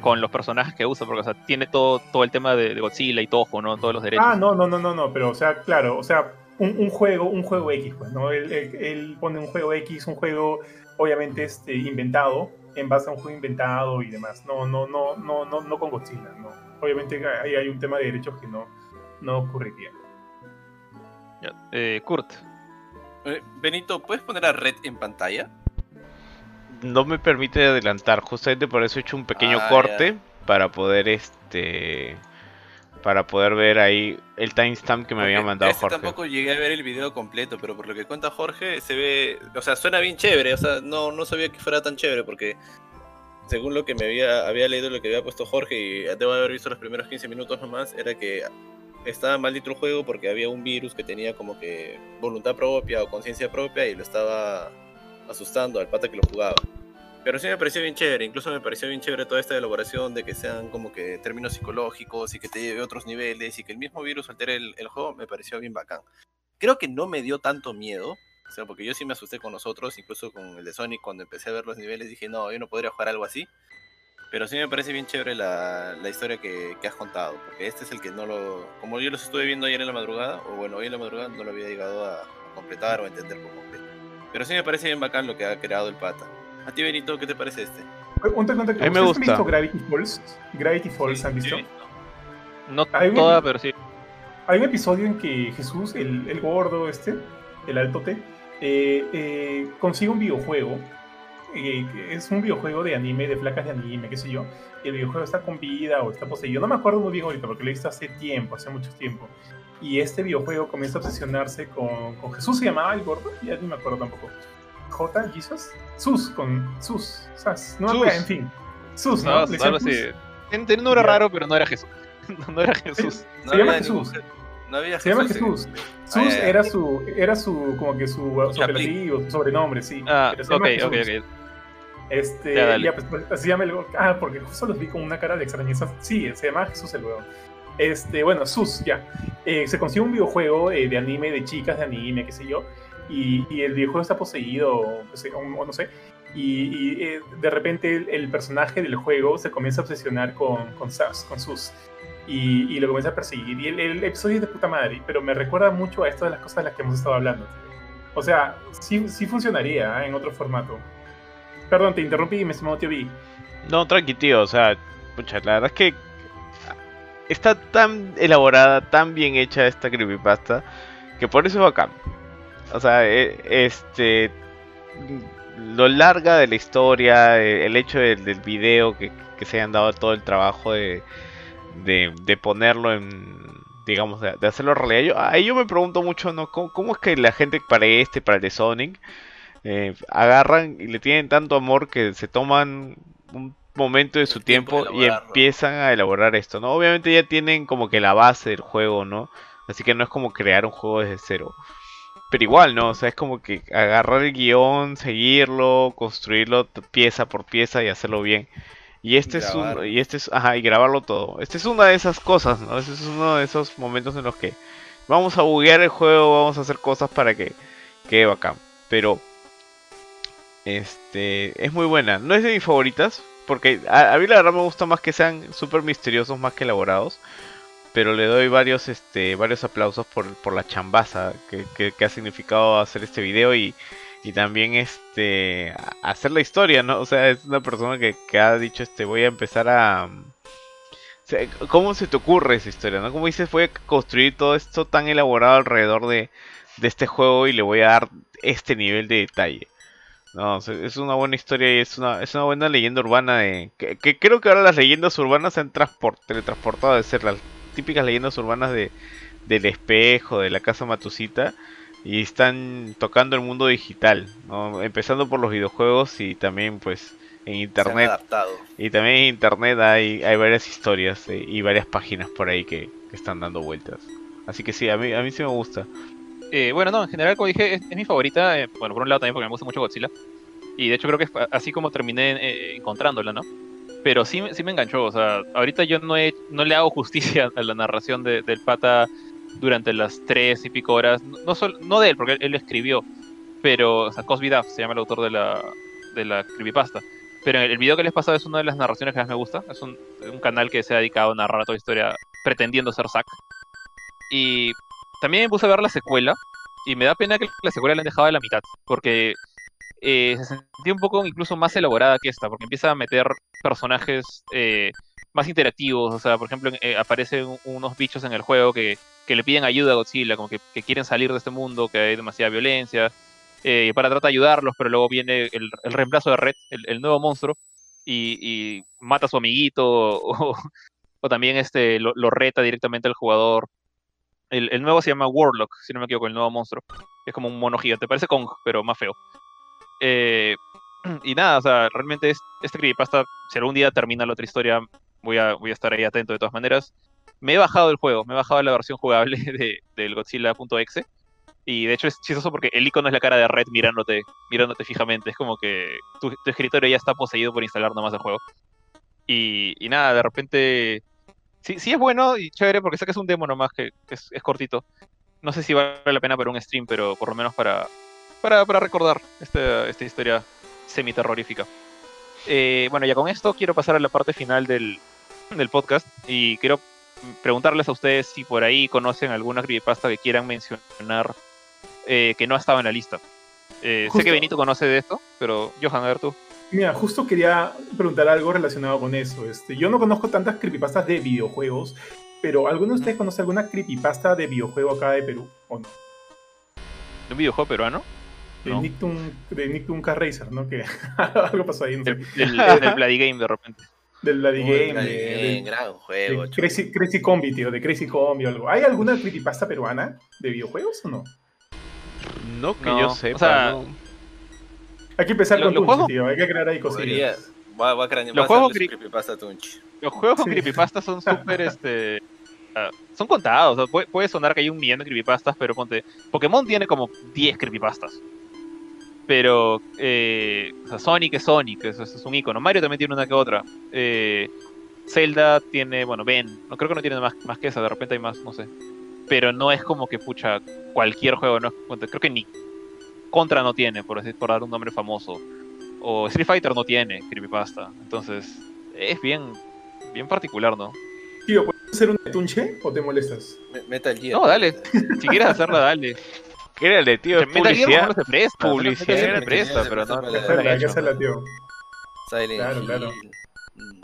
con los personajes que usa, porque o sea, tiene todo, todo el tema de, de Godzilla y Toho, ¿no? Todos los derechos. Ah, no, no, no, no, no, pero o sea, claro, o sea, un, un juego, un juego X, pues, ¿no? Él, él- él pone un juego X, un juego obviamente este, inventado, en base a un juego inventado y demás. No, no, no, no, no, no con Godzilla, no. Obviamente ahí hay un tema de derechos que no, no ocurriría. Ya, eh, Kurt, Eh, Benito, ¿puedes poner a Red en pantalla? No me permite adelantar, justamente por eso he hecho un pequeño Ah, corte para poder este para poder ver ahí el timestamp que me había Porque mandado este Jorge. tampoco llegué a ver el video completo, pero por lo que cuenta Jorge, se ve, o sea, suena bien chévere, o sea, no, no sabía que fuera tan chévere porque según lo que me había, había leído, lo que había puesto Jorge y debo haber visto los primeros 15 minutos nomás, era que estaba maldito el juego porque había un virus que tenía como que voluntad propia o conciencia propia y lo estaba asustando al pata que lo jugaba. Pero sí me pareció bien chévere, incluso me pareció bien chévere toda esta elaboración de que sean como que términos psicológicos y que te lleve a otros niveles y que el mismo virus altere el, el juego, me pareció bien bacán. Creo que no me dio tanto miedo, o sea, porque yo sí me asusté con nosotros, incluso con el de Sonic, cuando empecé a ver los niveles dije, no, yo no podría jugar algo así. Pero sí me parece bien chévere la, la historia que, que has contado, porque este es el que no lo... Como yo los estuve viendo ayer en la madrugada, o bueno, hoy en la madrugada no lo había llegado a completar o a entender por completo. Pero sí me parece bien bacán lo que ha creado el pata. A ti, Benito, ¿qué te parece este? Un un- un- A mí me ¿Ustedes han gusta. visto Gravity Falls? Gravity Falls, ¿han visto? no Hay un- toda, pero sí. Hay un episodio en que Jesús, el, el gordo este, el altote, eh, eh, consigue un videojuego eh, que es un videojuego de anime, de placas de anime, qué sé yo. y El videojuego está con vida o está poseído. No me acuerdo muy bien ahorita porque lo he visto hace tiempo, hace mucho tiempo. Y este videojuego comienza a obsesionarse con, con Jesús, se llamaba el gordo, ya ni me acuerdo tampoco. J, Jesus, Sus, con Sus, Sas, no Sus. en fin. Sus, ¿no? No, ten un nombre Ya. raro, pero no era Jesús. No era Jesús. No Se llama Jesús. ningún- No había Se llama en- Jesús. Ah, Sus ya. era su, era su, como que su, su sobrenombre, sí. Ah, ok, ok, Jesús. ok. Este, Ya, ya, pues, pues, así llama el Ah, porque justo los vi con una cara de extrañeza. Sí, se llama Jesús el huevo. Este, bueno, Sus, ya. Eh, se consigue un videojuego eh, de anime, de chicas de anime, qué sé yo. Y, el videojuego está poseído, pues, eh, o, o no sé. Y, de repente el, personaje del juego se comienza a obsesionar con, Sas, con Sus. Y, lo comienza a perseguir. Y el, episodio es de puta madre, pero me recuerda mucho a esto de las cosas de las que hemos estado hablando. O sea, sí, sí funcionaría en otro formato. Perdón, te interrumpí, me estimado tío B. No, tranqui, o sea, pucha, la verdad es que está tan elaborada, tan bien hecha esta creepypasta, que por eso es bacán. O sea, e- este. Lo larga de la historia, eh, el hecho del, video, que, se hayan dado todo el trabajo de, de, ponerlo en. Digamos, de, de hacerlo realidad. Ahí yo me pregunto mucho, ¿no? ¿Cómo, cómo es que la gente para este, para el de Sonic, eh, agarran y le tienen tanto amor que se toman un momento de su tiempo tiempo, de y empiezan a elaborar esto, ¿no? Obviamente ya tienen como que la base del juego, ¿no? Así que no es como crear un juego desde cero. Pero igual, ¿no? O sea, es como que agarrar el guion, seguirlo, construirlo pieza por pieza y hacerlo bien. Y este es un, y este es, ajá, y grabarlo todo. Este es una de esas cosas, ¿no? Este es uno de esos momentos en los que vamos a buguear el juego, vamos a hacer cosas para que quede bacán. Pero este es muy buena. No es de mis favoritas, porque a, a mí la verdad me gusta más que sean súper misteriosos más que elaborados. Pero le doy varios, este, varios aplausos por, por la chambaza que, que- ha significado hacer este video y, y también este hacer la historia, ¿no? O sea, es una persona que, que ha dicho este voy a empezar a sea, ¿Cómo se te ocurre esa historia? ¿no? Como dices, voy a construir todo esto tan elaborado alrededor de, de este juego y le voy a dar este nivel de detalle. No, es una buena historia y es una, es una buena leyenda urbana de... Que, que creo que ahora las leyendas urbanas se han transport- teletransportado de ser las típicas leyendas urbanas de, del espejo, de la casa Matusita, y están tocando el mundo digital, ¿no? Empezando por los videojuegos y también pues en internet. Y también en internet hay, hay varias historias eh, y varias páginas por ahí que, que están dando vueltas. Así que sí, a mí, a mí sí me gusta. Eh, bueno, no, en general, como dije, es, es mi favorita. eh, bueno, por un lado también porque me gusta mucho Godzilla. Y de hecho creo que es así como terminé eh, encontrándola, ¿no? Pero sí, sí me enganchó. O sea, ahorita yo no, he, no le hago justicia a la narración de- del pata durante las tres y pico horas. No, no, sol- no de él, porque él, él lo escribió. Pero, o sea, Cosby Duff se llama el autor de la, de la creepypasta. Pero el, el video que les pasado es una de las narraciones que más me gusta. Es un, un canal que se ha dedicado a narrar toda la historia pretendiendo ser Zack. Y también me puse a ver la secuela. Y me da pena que la secuela la han dejado a la mitad. Porque eh, se sentía un poco incluso más elaborada que esta. Porque empieza a meter personajes eh, más interactivos. O sea, por ejemplo, eh, aparecen unos bichos en el juego que, que le piden ayuda a Godzilla. Como que, quieren salir de este mundo, que hay demasiada violencia. eh, para tratar de ayudarlos, pero luego viene el, reemplazo de Red, el, nuevo monstruo. Y, y mata a su amiguito. O, también este, lo reta directamente al jugador. El, nuevo se llama Warlock, si no me equivoco, el nuevo monstruo. Es como un mono gigante. Parece Kong, pero más feo. Eh, y nada, o sea, realmente es, este creepypasta, si algún día termina la otra historia, voy a, voy a estar ahí atento de todas maneras. Me he bajado el juego, me he bajado la versión jugable de, del Godzilla.exe. Y de hecho es chistoso porque el icono es la cara de Red mirándote, mirándote fijamente. Es como que tu, tu escritorio ya está poseído por instalar nomás el juego. Y, y nada, de repente Sí, sí es bueno y chévere porque sé que es un demo nomás que, que es, es cortito. No sé si vale la pena para un stream, pero por lo menos para, para, para recordar esta, esta historia semi-terrorífica. Eh, bueno, ya con esto quiero pasar a la parte final del, del podcast y quiero preguntarles a ustedes si por ahí conocen alguna creepypasta que quieran mencionar eh, que no estaba en la lista. Eh, sé que Benito conoce de esto, pero Johan, a ver tú. Mira, justo quería preguntar algo relacionado con eso. Este, yo no conozco tantas creepypastas de videojuegos, pero ¿alguno de ustedes conoce alguna creepypasta de videojuego acá de Perú o no? ¿De un videojuego peruano? De No. Nicktoon, de Nicktoon Car Racer, ¿no? Que algo pasó ahí, no sé. Del, del, del Bloody Game de repente. Del Bloody Game, gran- de- de- gran juego. de. Crazy, Crazy Combi, tío, de Crazy Combi o algo. ¿Hay alguna creepypasta peruana de videojuegos o no? No que No, yo o sepa, sea, no. Hay que empezar con los Tunchi, juegos- tío. Hay que crear ahí cosillas. Va, va a cranear. Los juegos creepypasta Tunch. Los juegos con Sí. creepypastas son súper, este... ah, son contados, o sea, puede, puede sonar que hay un millón de creepypastas, pero ponte... Pokémon tiene como 10 creepypastas. Pero, eh, o sea, Sonic es Sonic, eso, eso es un icono. Mario también tiene una que otra. Eh, Zelda tiene, bueno, Ben, no creo que no tiene más, más que esa, de repente hay más, no sé. Pero no es como que, pucha, cualquier juego, no, ponte, creo que ni Contra no tiene, por, decir, por dar un nombre famoso. O Street Fighter no tiene creepypasta. Entonces, es bien, bien particular, ¿no? Tío, ¿puedes hacer un tunche o te molestas? Me- Metal Gear. No, dale. Si quieres hacerla, dale. ¿Qué era el de tío? ¿Es Metal Gear publicidad? no se presta. Publicidad. Se presta, pero no. Hay que hacerla, tío. Silent Claro, Hill. claro. Mm.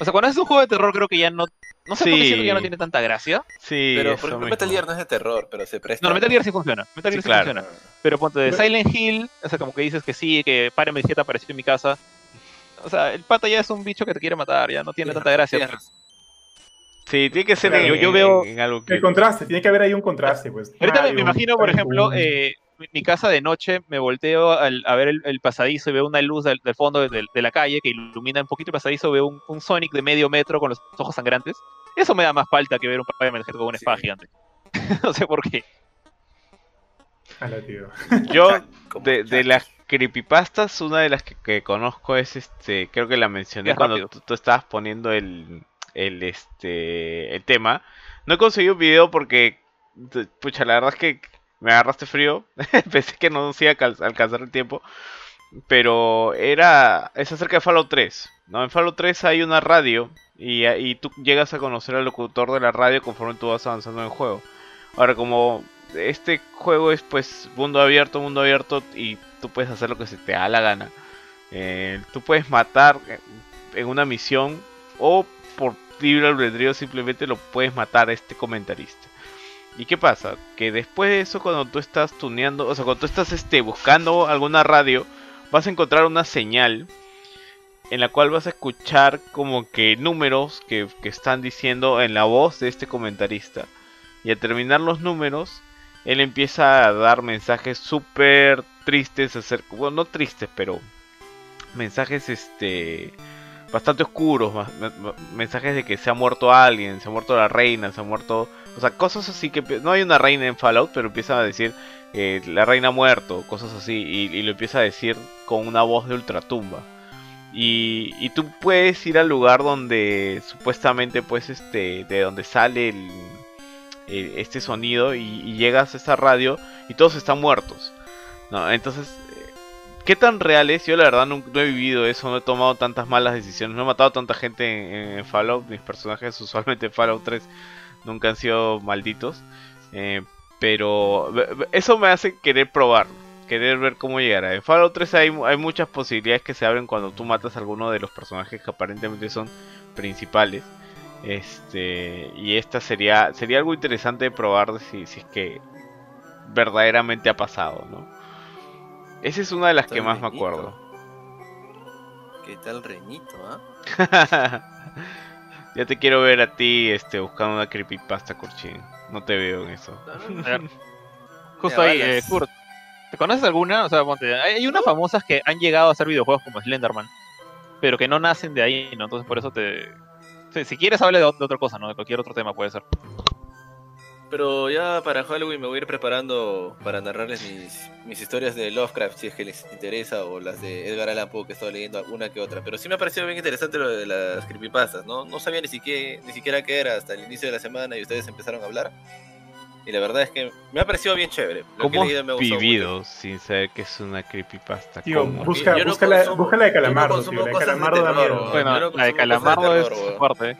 O sea, cuando es un juego de terror, creo que ya no. No sé por qué siento que ya no tiene tanta gracia. Sí, Pero por ejemplo. Metal Gear no es de terror, pero se presta. No, no, Metal Gear sí funciona. Metal Gear sí, claro. funciona. Pero ponte de Silent Hill, o sea, como que dices que sí, que Pare mi dieta apareció en mi casa. O sea, el pata ya es un bicho que te quiere matar, ya no tiene tanta gracia. Sí, tiene que ser en, yo- yo veo- en algo que... El contraste, tiene que haber ahí un contraste, pues. Ahorita me, me Mario, imagino, por Mario, ejemplo, eh, mi, mi casa de noche, me volteo al- a ver el, el pasadizo y veo una luz del, del fondo de, de la calle que ilumina un poquito el pasadizo, veo un, un Sonic de medio metro con los ojos sangrantes. Eso me da más falta que ver un Spider-Man con una Sí. espada gigante. no sé por qué. Ala, tío. Yo, de, de las creepypastas, una de las que, que conozco es este, creo que la mencioné Es cuando tú, tú estabas poniendo el, el, este, el tema. No he conseguido un video porque, pucha, la verdad es que me agarraste frío. Pensé que no nos iba alcanzar el tiempo. Pero era, es acerca de Fallout 3. ¿no? En Fallout 3 hay una radio y, y tú llegas a conocer al locutor de la radio conforme tú vas avanzando en el juego. Ahora, como este juego es pues mundo abierto, mundo abierto y tú puedes hacer lo que se te da la gana. Eh, tú puedes matar eh, en una misión o por libre albedrío simplemente lo puedes matar a este comentarista. ¿Y qué pasa? Que después de eso cuando tú estás tuneando, o sea, cuando tú estás este, buscando alguna radio, vas a encontrar una señal en la cual vas a escuchar como que números que, que están diciendo en la voz de este comentarista. Y al terminar los números, él empieza a dar mensajes súper tristes, acerca, bueno, no tristes, pero mensajes este bastante oscuros, mensajes de que se ha muerto alguien, se ha muerto la reina, se ha muerto, o sea, cosas así que no hay una reina en Fallout, pero empieza a decir eh, la reina ha muerto, cosas así, y, lo empieza a decir con una voz de ultratumba. Y, y tú puedes ir al lugar donde supuestamente pues este de donde sale el, este sonido y, llegas a esa radio y todos están muertos. ¿no? Entonces, eh, ¿qué tan real es? Yo la verdad no, he vivido eso, no he tomado tantas malas decisiones, no he matado tanta gente en, en Fallout, mis personajes usualmente en Fallout 3 nunca han sido malditos. eh, pero eso me hace querer probar, querer ver cómo llegará. En Fallout 3 hay, hay muchas posibilidades que se abren cuando tú matas a alguno de los personajes que aparentemente son principales. Este, y esta sería sería algo interesante de probar si, si es que verdaderamente ha pasado, ¿no? Esa es una de las que más me acuerdo. ¿Qué tal reñito, ah? ya te quiero ver a ti este buscando una creepypasta, Kurchin. No te veo en eso. A ver, Justo ahí, eh, Kurt. ¿Te conoces alguna? O sea, ponte, hay unas famosas que han llegado a hacer videojuegos como Slenderman, pero que no nacen de ahí, ¿no? Entonces por eso te... Si, si quieres, hable de otra cosa, ¿no? De cualquier otro tema puede ser. Pero ya para Halloween me voy a ir preparando para narrarles mis, mis historias de Lovecraft, si es que les interesa, o las de Edgar Allan Poe, que he estado leyendo una que otra. Pero sí me ha parecido bien interesante lo de las creepypastas, ¿no? No sabía ni siquiera, ni siquiera qué era hasta el inicio de la semana y ustedes empezaron a hablar. Y la verdad es que me ha parecido bien chévere. Lo que ¿Cómo he leído me vivido sin saber que es una creepypasta? Tío, busca, no busca, la, consumo- busca la de Calamardo, tío. La de Calamardo. Bueno, la de Calamardo es fuerte.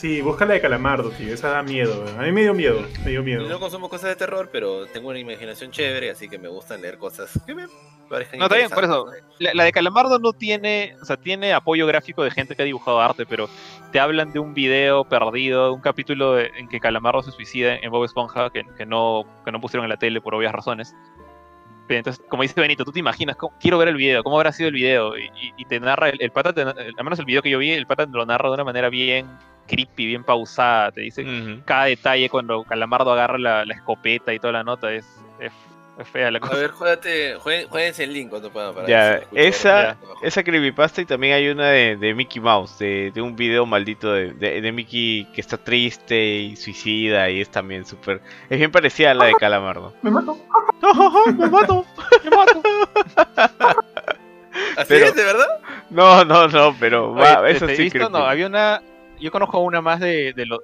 Sí, busca la de Calamardo, tío. Esa da miedo. A mí me dio miedo. Me dio Yo no miedo. consumo cosas de terror, pero tengo una imaginación chévere, así que me gustan leer cosas que me parezcan No, está bien, por eso. La, la de Calamardo no tiene, o sea, tiene apoyo gráfico de gente que ha dibujado arte, pero te hablan de un video perdido, un capítulo de- en que Calamardo se suicida en Bob Esponja, que, que no, que no pusieron en la tele por obvias razones. Entonces, como dice Benito, tú te imaginas, cómo- quiero ver el video, cómo habrá sido el video, y, y- y te narra, el, el pata, te al menos el video que yo vi, el pata lo narra de una manera bien creepy, bien pausada, te dice cada detalle cuando Calamardo agarra la, la escopeta y toda la nota, es, es, es fea la A ver, juégate, jueguen- jueguense el link cuando puedan para Ya, esa-. Esa creepypasta y también hay una de, de Mickey Mouse, de, de un video maldito de, de, de Mickey que está triste y suicida y es también súper... Es bien parecida a la de Calamardo. Me mato. ¡Me mato! ¡Me mato! ¿Así pero- es, de verdad? No, no, no, pero va, Oye, eso te- te sí visto, no, había una, yo conozco una más de, de los,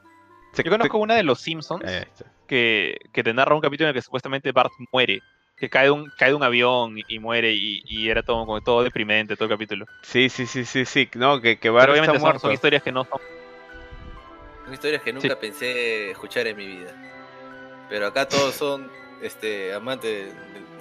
yo conozco una de los Simpsons, Ahí está. Que, que te narra un capítulo en el que supuestamente Bart muere, que cae de un, cae de un avión y, y muere y, y era todo como todo deprimente todo el capítulo. Sí, sí, sí, sí, sí, no, que, que Bart está obviamente son, muerto. son historias que no son Son historias que nunca pensé escuchar en mi vida. Pero acá todos son este amantes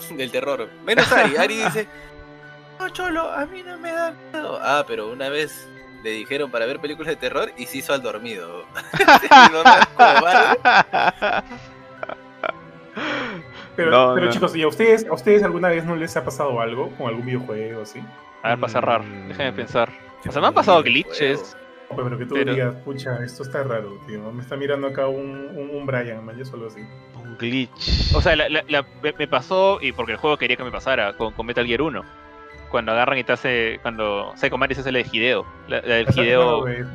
del, del terror. Menos Ari. Ari dice, no, Cholo, a mí no me da miedo. Ah, pero una vez le dijeron para ver películas de terror y se hizo al dormido. Pero, No, pero no. chicos, ¿y a ustedes, a ustedes alguna vez no les ha pasado algo con algún videojuego así? A ver, para cerrar, Mm. déjenme pensar. O sea, me han pasado glitches. Pero que tú Pero- digas, pucha, esto está raro, tío. Me está mirando acá un, un, un Brian, man, yo solo así. Un glitch. O sea, la- la- la- me- me pasó, y porque el juego quería que me pasara, con, con Metal Gear 1. Cuando agarran y te hace. Cuando Psycho Mantis hace la de Hideo. La, la del Hideo. es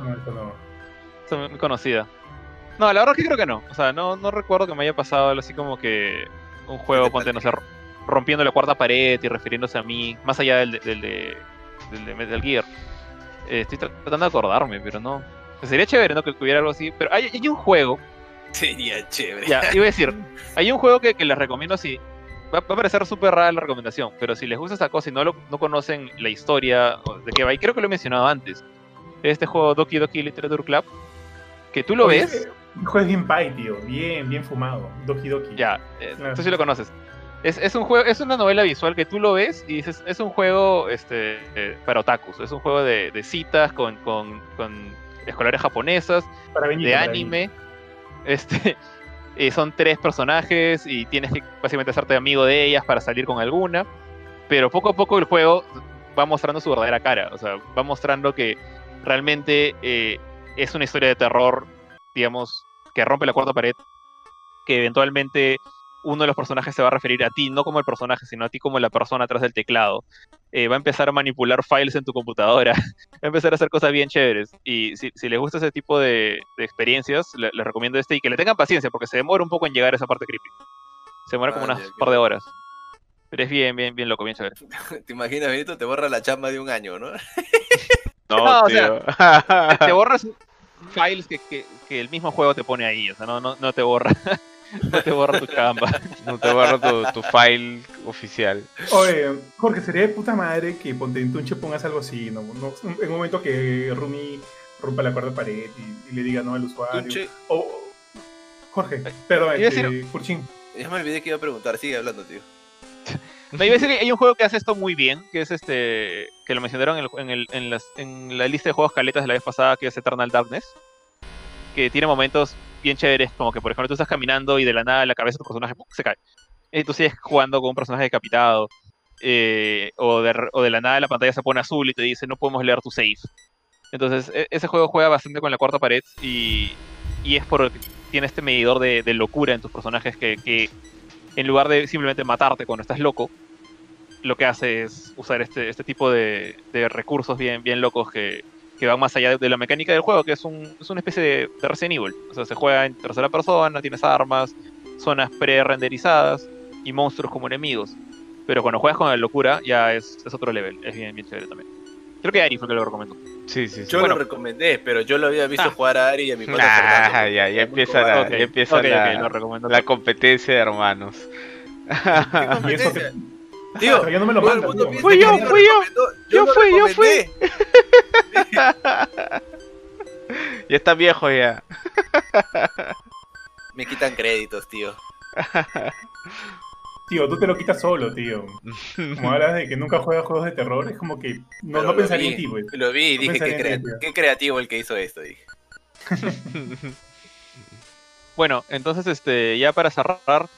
muy- conocida. No, la verdad que creo que no. O sea, no, no recuerdo que me haya pasado algo así como que un juego, te ponte, no sé, rompiendo la cuarta pared y refiriéndose a mí, más allá del, de- del, de, del de Metal Gear. Eh, estoy tra- tratando de acordarme, pero no. Sería chévere, ¿no? Que hubiera algo así. Pero hay, hay un juego Sería chévere. Ya, iba a decir, hay un juego que, que les recomiendo si. Va, va a parecer súper rara la recomendación, pero si les gusta esta cosa y no, lo- no conocen la historia de qué va, y creo que lo he mencionado antes, este juego Doki Doki Literature Club, que tú lo Oye, ves, ese juego es bien pie, tío. Bien, bien fumado. Doki Doki. ya, eh, Claro. tú sí lo conoces. Es, es un juego, es una novela visual que tú lo ves y dices, es un juego este, eh, para otakus, es un juego de, de citas con, con, con escolares japonesas, Para Benito, de para anime. Este, eh, son tres personajes y tienes que básicamente hacerte amigo de ellas para salir con alguna. Pero poco a poco el juego va mostrando su verdadera cara. O sea, va mostrando que realmente eh, es una historia de terror, digamos, que rompe la cuarta pared. Que eventualmente uno de los personajes se va a referir a ti, no como el personaje, sino a ti como la persona atrás del teclado. Eh, va a empezar a manipular files en tu computadora va a empezar a hacer cosas bien chéveres. Y si, si les gusta ese tipo de, de experiencias, le- les recomiendo este y que le tengan paciencia, porque se demora un poco en llegar a esa parte creepy. Se demora como Ah, unas par de horas. Pero es bien, bien, bien loco, bien chévere. ¿Te imaginas, Benito? Te borra la chamba de un año, ¿no? No, No, o tío. Te borras files que, que, que el mismo juego te pone ahí, o sea, no, no, no te borra. No te borra tu chamba. no te borro tu, tu file oficial. Oye, Jorge, sería de puta madre que ponte en Tunche pongas algo así, ¿no? No, En un momento que Rumi rompa la cuarta pared y, y le diga no al usuario. Tunche, O, Jorge, perdón, este, ya me olvidé que iba a preguntar. Sigue hablando, tío. No, iba a decir que hay un juego que hace esto muy bien, que es este, que lo mencionaron en, el- en el- en las- en la lista de juegos caletas de la vez pasada, que es Eternal Darkness, que tiene momentos bien chéveres, como que por ejemplo tú estás caminando y de la nada la cabeza de tu personaje se cae. Sigues jugando con un personaje decapitado, eh, o, de, la nada la pantalla se pone azul y te dice no podemos leer tu save. Entonces e- ese juego juega bastante con la cuarta pared y, y es porque tiene este medidor de, locura en tus personajes que, que en lugar de simplemente matarte cuando estás loco, lo que hace es usar este, este tipo de, de recursos bien, bien locos que, que van más allá de, de la mecánica del juego, que es, un, es una especie de, de Resident Evil. O sea, se juega en tercera persona, tienes armas, zonas pre-renderizadas y monstruos como enemigos. Pero cuando juegas con la locura ya es, es otro level, es bien, bien chévere también. Creo que Ari fue el que lo recomendó. Sí, sí, sí. Yo Bueno. lo recomendé, pero yo lo había visto Ah. jugar a Ari y a mi pata Ah, Fernando. ya, ya empieza la, Ok, ya empieza la, competencia de hermanos. ¿Qué competencia? Tío, no me lo manda, Fui yo, fui yo. Yo fui, yo recomendé. Ya está viejo ya. Me quitan créditos, tío. Tío, tú te lo quitas solo, tío. Como hablas de que nunca juegas juegos de terror, es como que no, no lo pensaría vi, en ti, güey. Lo vi y No dije, qué, crea- ti, creativo el que hizo esto. Dije. Bueno, entonces este, ya para cerrar,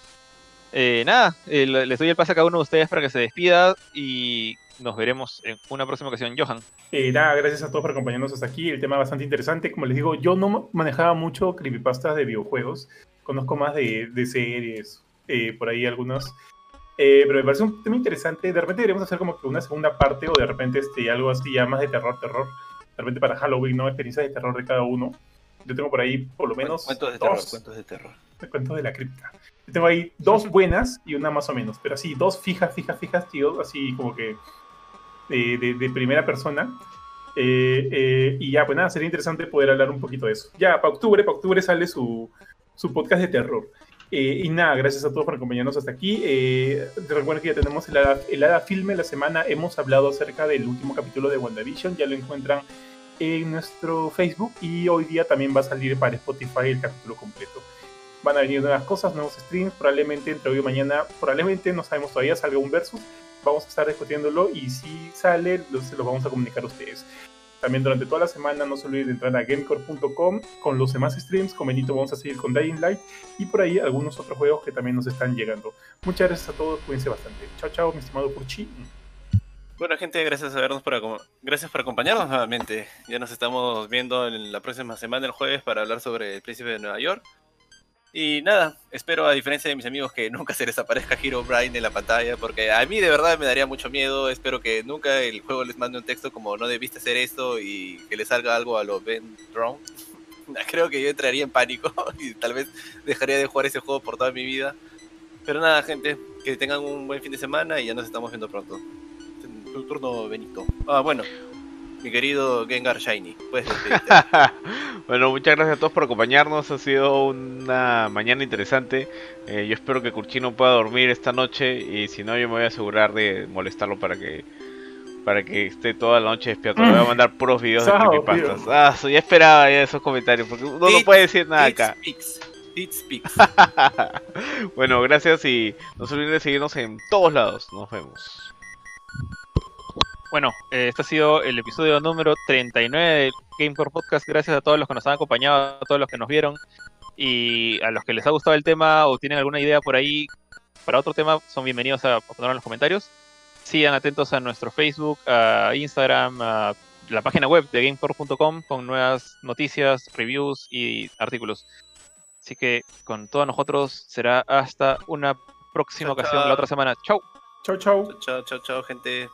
Eh, nada, eh, le- les doy el pase a cada uno de ustedes para que se despida y nos veremos en una próxima ocasión. Johan. Eh, nada, gracias a todos por acompañarnos hasta aquí. El tema es bastante interesante. Como les digo, yo no manejaba mucho creepypastas de videojuegos. Conozco más de, de series, eh, por ahí algunos. Eh, pero me parece un tema interesante. De repente deberíamos hacer como que una segunda parte o de repente este, algo así ya más de terror, terror. De repente para Halloween, ¿no? Experiencias de terror de cada uno. Yo tengo por ahí por lo menos Cuentos de dos terror, cuentos de terror. Cuentos de la cripta. Tengo ahí dos buenas y una más o menos, pero así, dos fijas, fijas, fijas, tío, así como que de, de- de primera persona. Eh, eh, y ya, pues nada, sería interesante poder hablar un poquito de eso. Ya, para octubre, para octubre sale su, su podcast de terror. Eh, y nada, gracias a todos por acompañarnos hasta aquí. Eh, te recuerdo que ya tenemos el Hada, el Filme la semana. Hemos hablado acerca del último capítulo de WandaVision. Ya lo encuentran en nuestro Facebook. Y hoy día también va a salir para Spotify el capítulo completo. Van a venir nuevas cosas, nuevos streams. Probablemente entre hoy y mañana, probablemente, no sabemos todavía, salga un versus. Vamos a estar discutiéndolo y si sale, se lo vamos a comunicar a ustedes. También durante toda la semana no se olviden de entrar a gamecore.com con los demás streams. Con Benito vamos a seguir con Dying Light y por ahí algunos otros juegos que también nos están llegando. Muchas gracias a todos, cuídense bastante. Chao, chao, mi estimado Purchi. Bueno, gente, gracias a vernos por gracias por acompañarnos nuevamente. Ya nos estamos viendo en la próxima semana, el jueves, para hablar sobre el príncipe de Nueva York. Y nada, espero, a diferencia de mis amigos, que nunca se les aparezca Hero Brian en la pantalla, porque a mí de verdad me daría mucho miedo. Espero que nunca el juego les mande un texto como no debiste hacer esto y que les salga algo a los Ben Drone. Creo que yo entraría en pánico y tal vez dejaría de jugar ese juego por toda mi vida. Pero nada, gente, que tengan un buen fin de semana y ya nos estamos viendo pronto. Tu turno, Benito. Ah, bueno, mi querido Gengar Shiny, puedes bueno, muchas gracias a todos por acompañarnos. Ha sido una mañana interesante. Eh, yo espero que Curchino pueda dormir esta noche y si no, yo me voy a asegurar de molestarlo para que para que esté toda la noche despierto. Le voy a mandar puros videos de creepypastas. Ah, so- ya esperaba ya esos comentarios porque uno no puede decir nada It acá. speaks. It speaks. bueno, gracias y no se olviden de seguirnos en todos lados. Nos vemos. Bueno, eh, este ha sido el episodio número 39 del Gamecore Podcast. Gracias a todos los que nos han acompañado, a todos los que nos vieron y a los que les ha gustado el tema o tienen alguna idea por ahí para otro tema, son bienvenidos a, a ponerlo en los comentarios. Sigan atentos a nuestro Facebook, a Instagram, a la página web de gamecore.com con nuevas noticias, reviews y artículos. Así que con todos nosotros será hasta una próxima ocasión la otra semana. Chau. Chao, chao. chao, chao, chao, gente.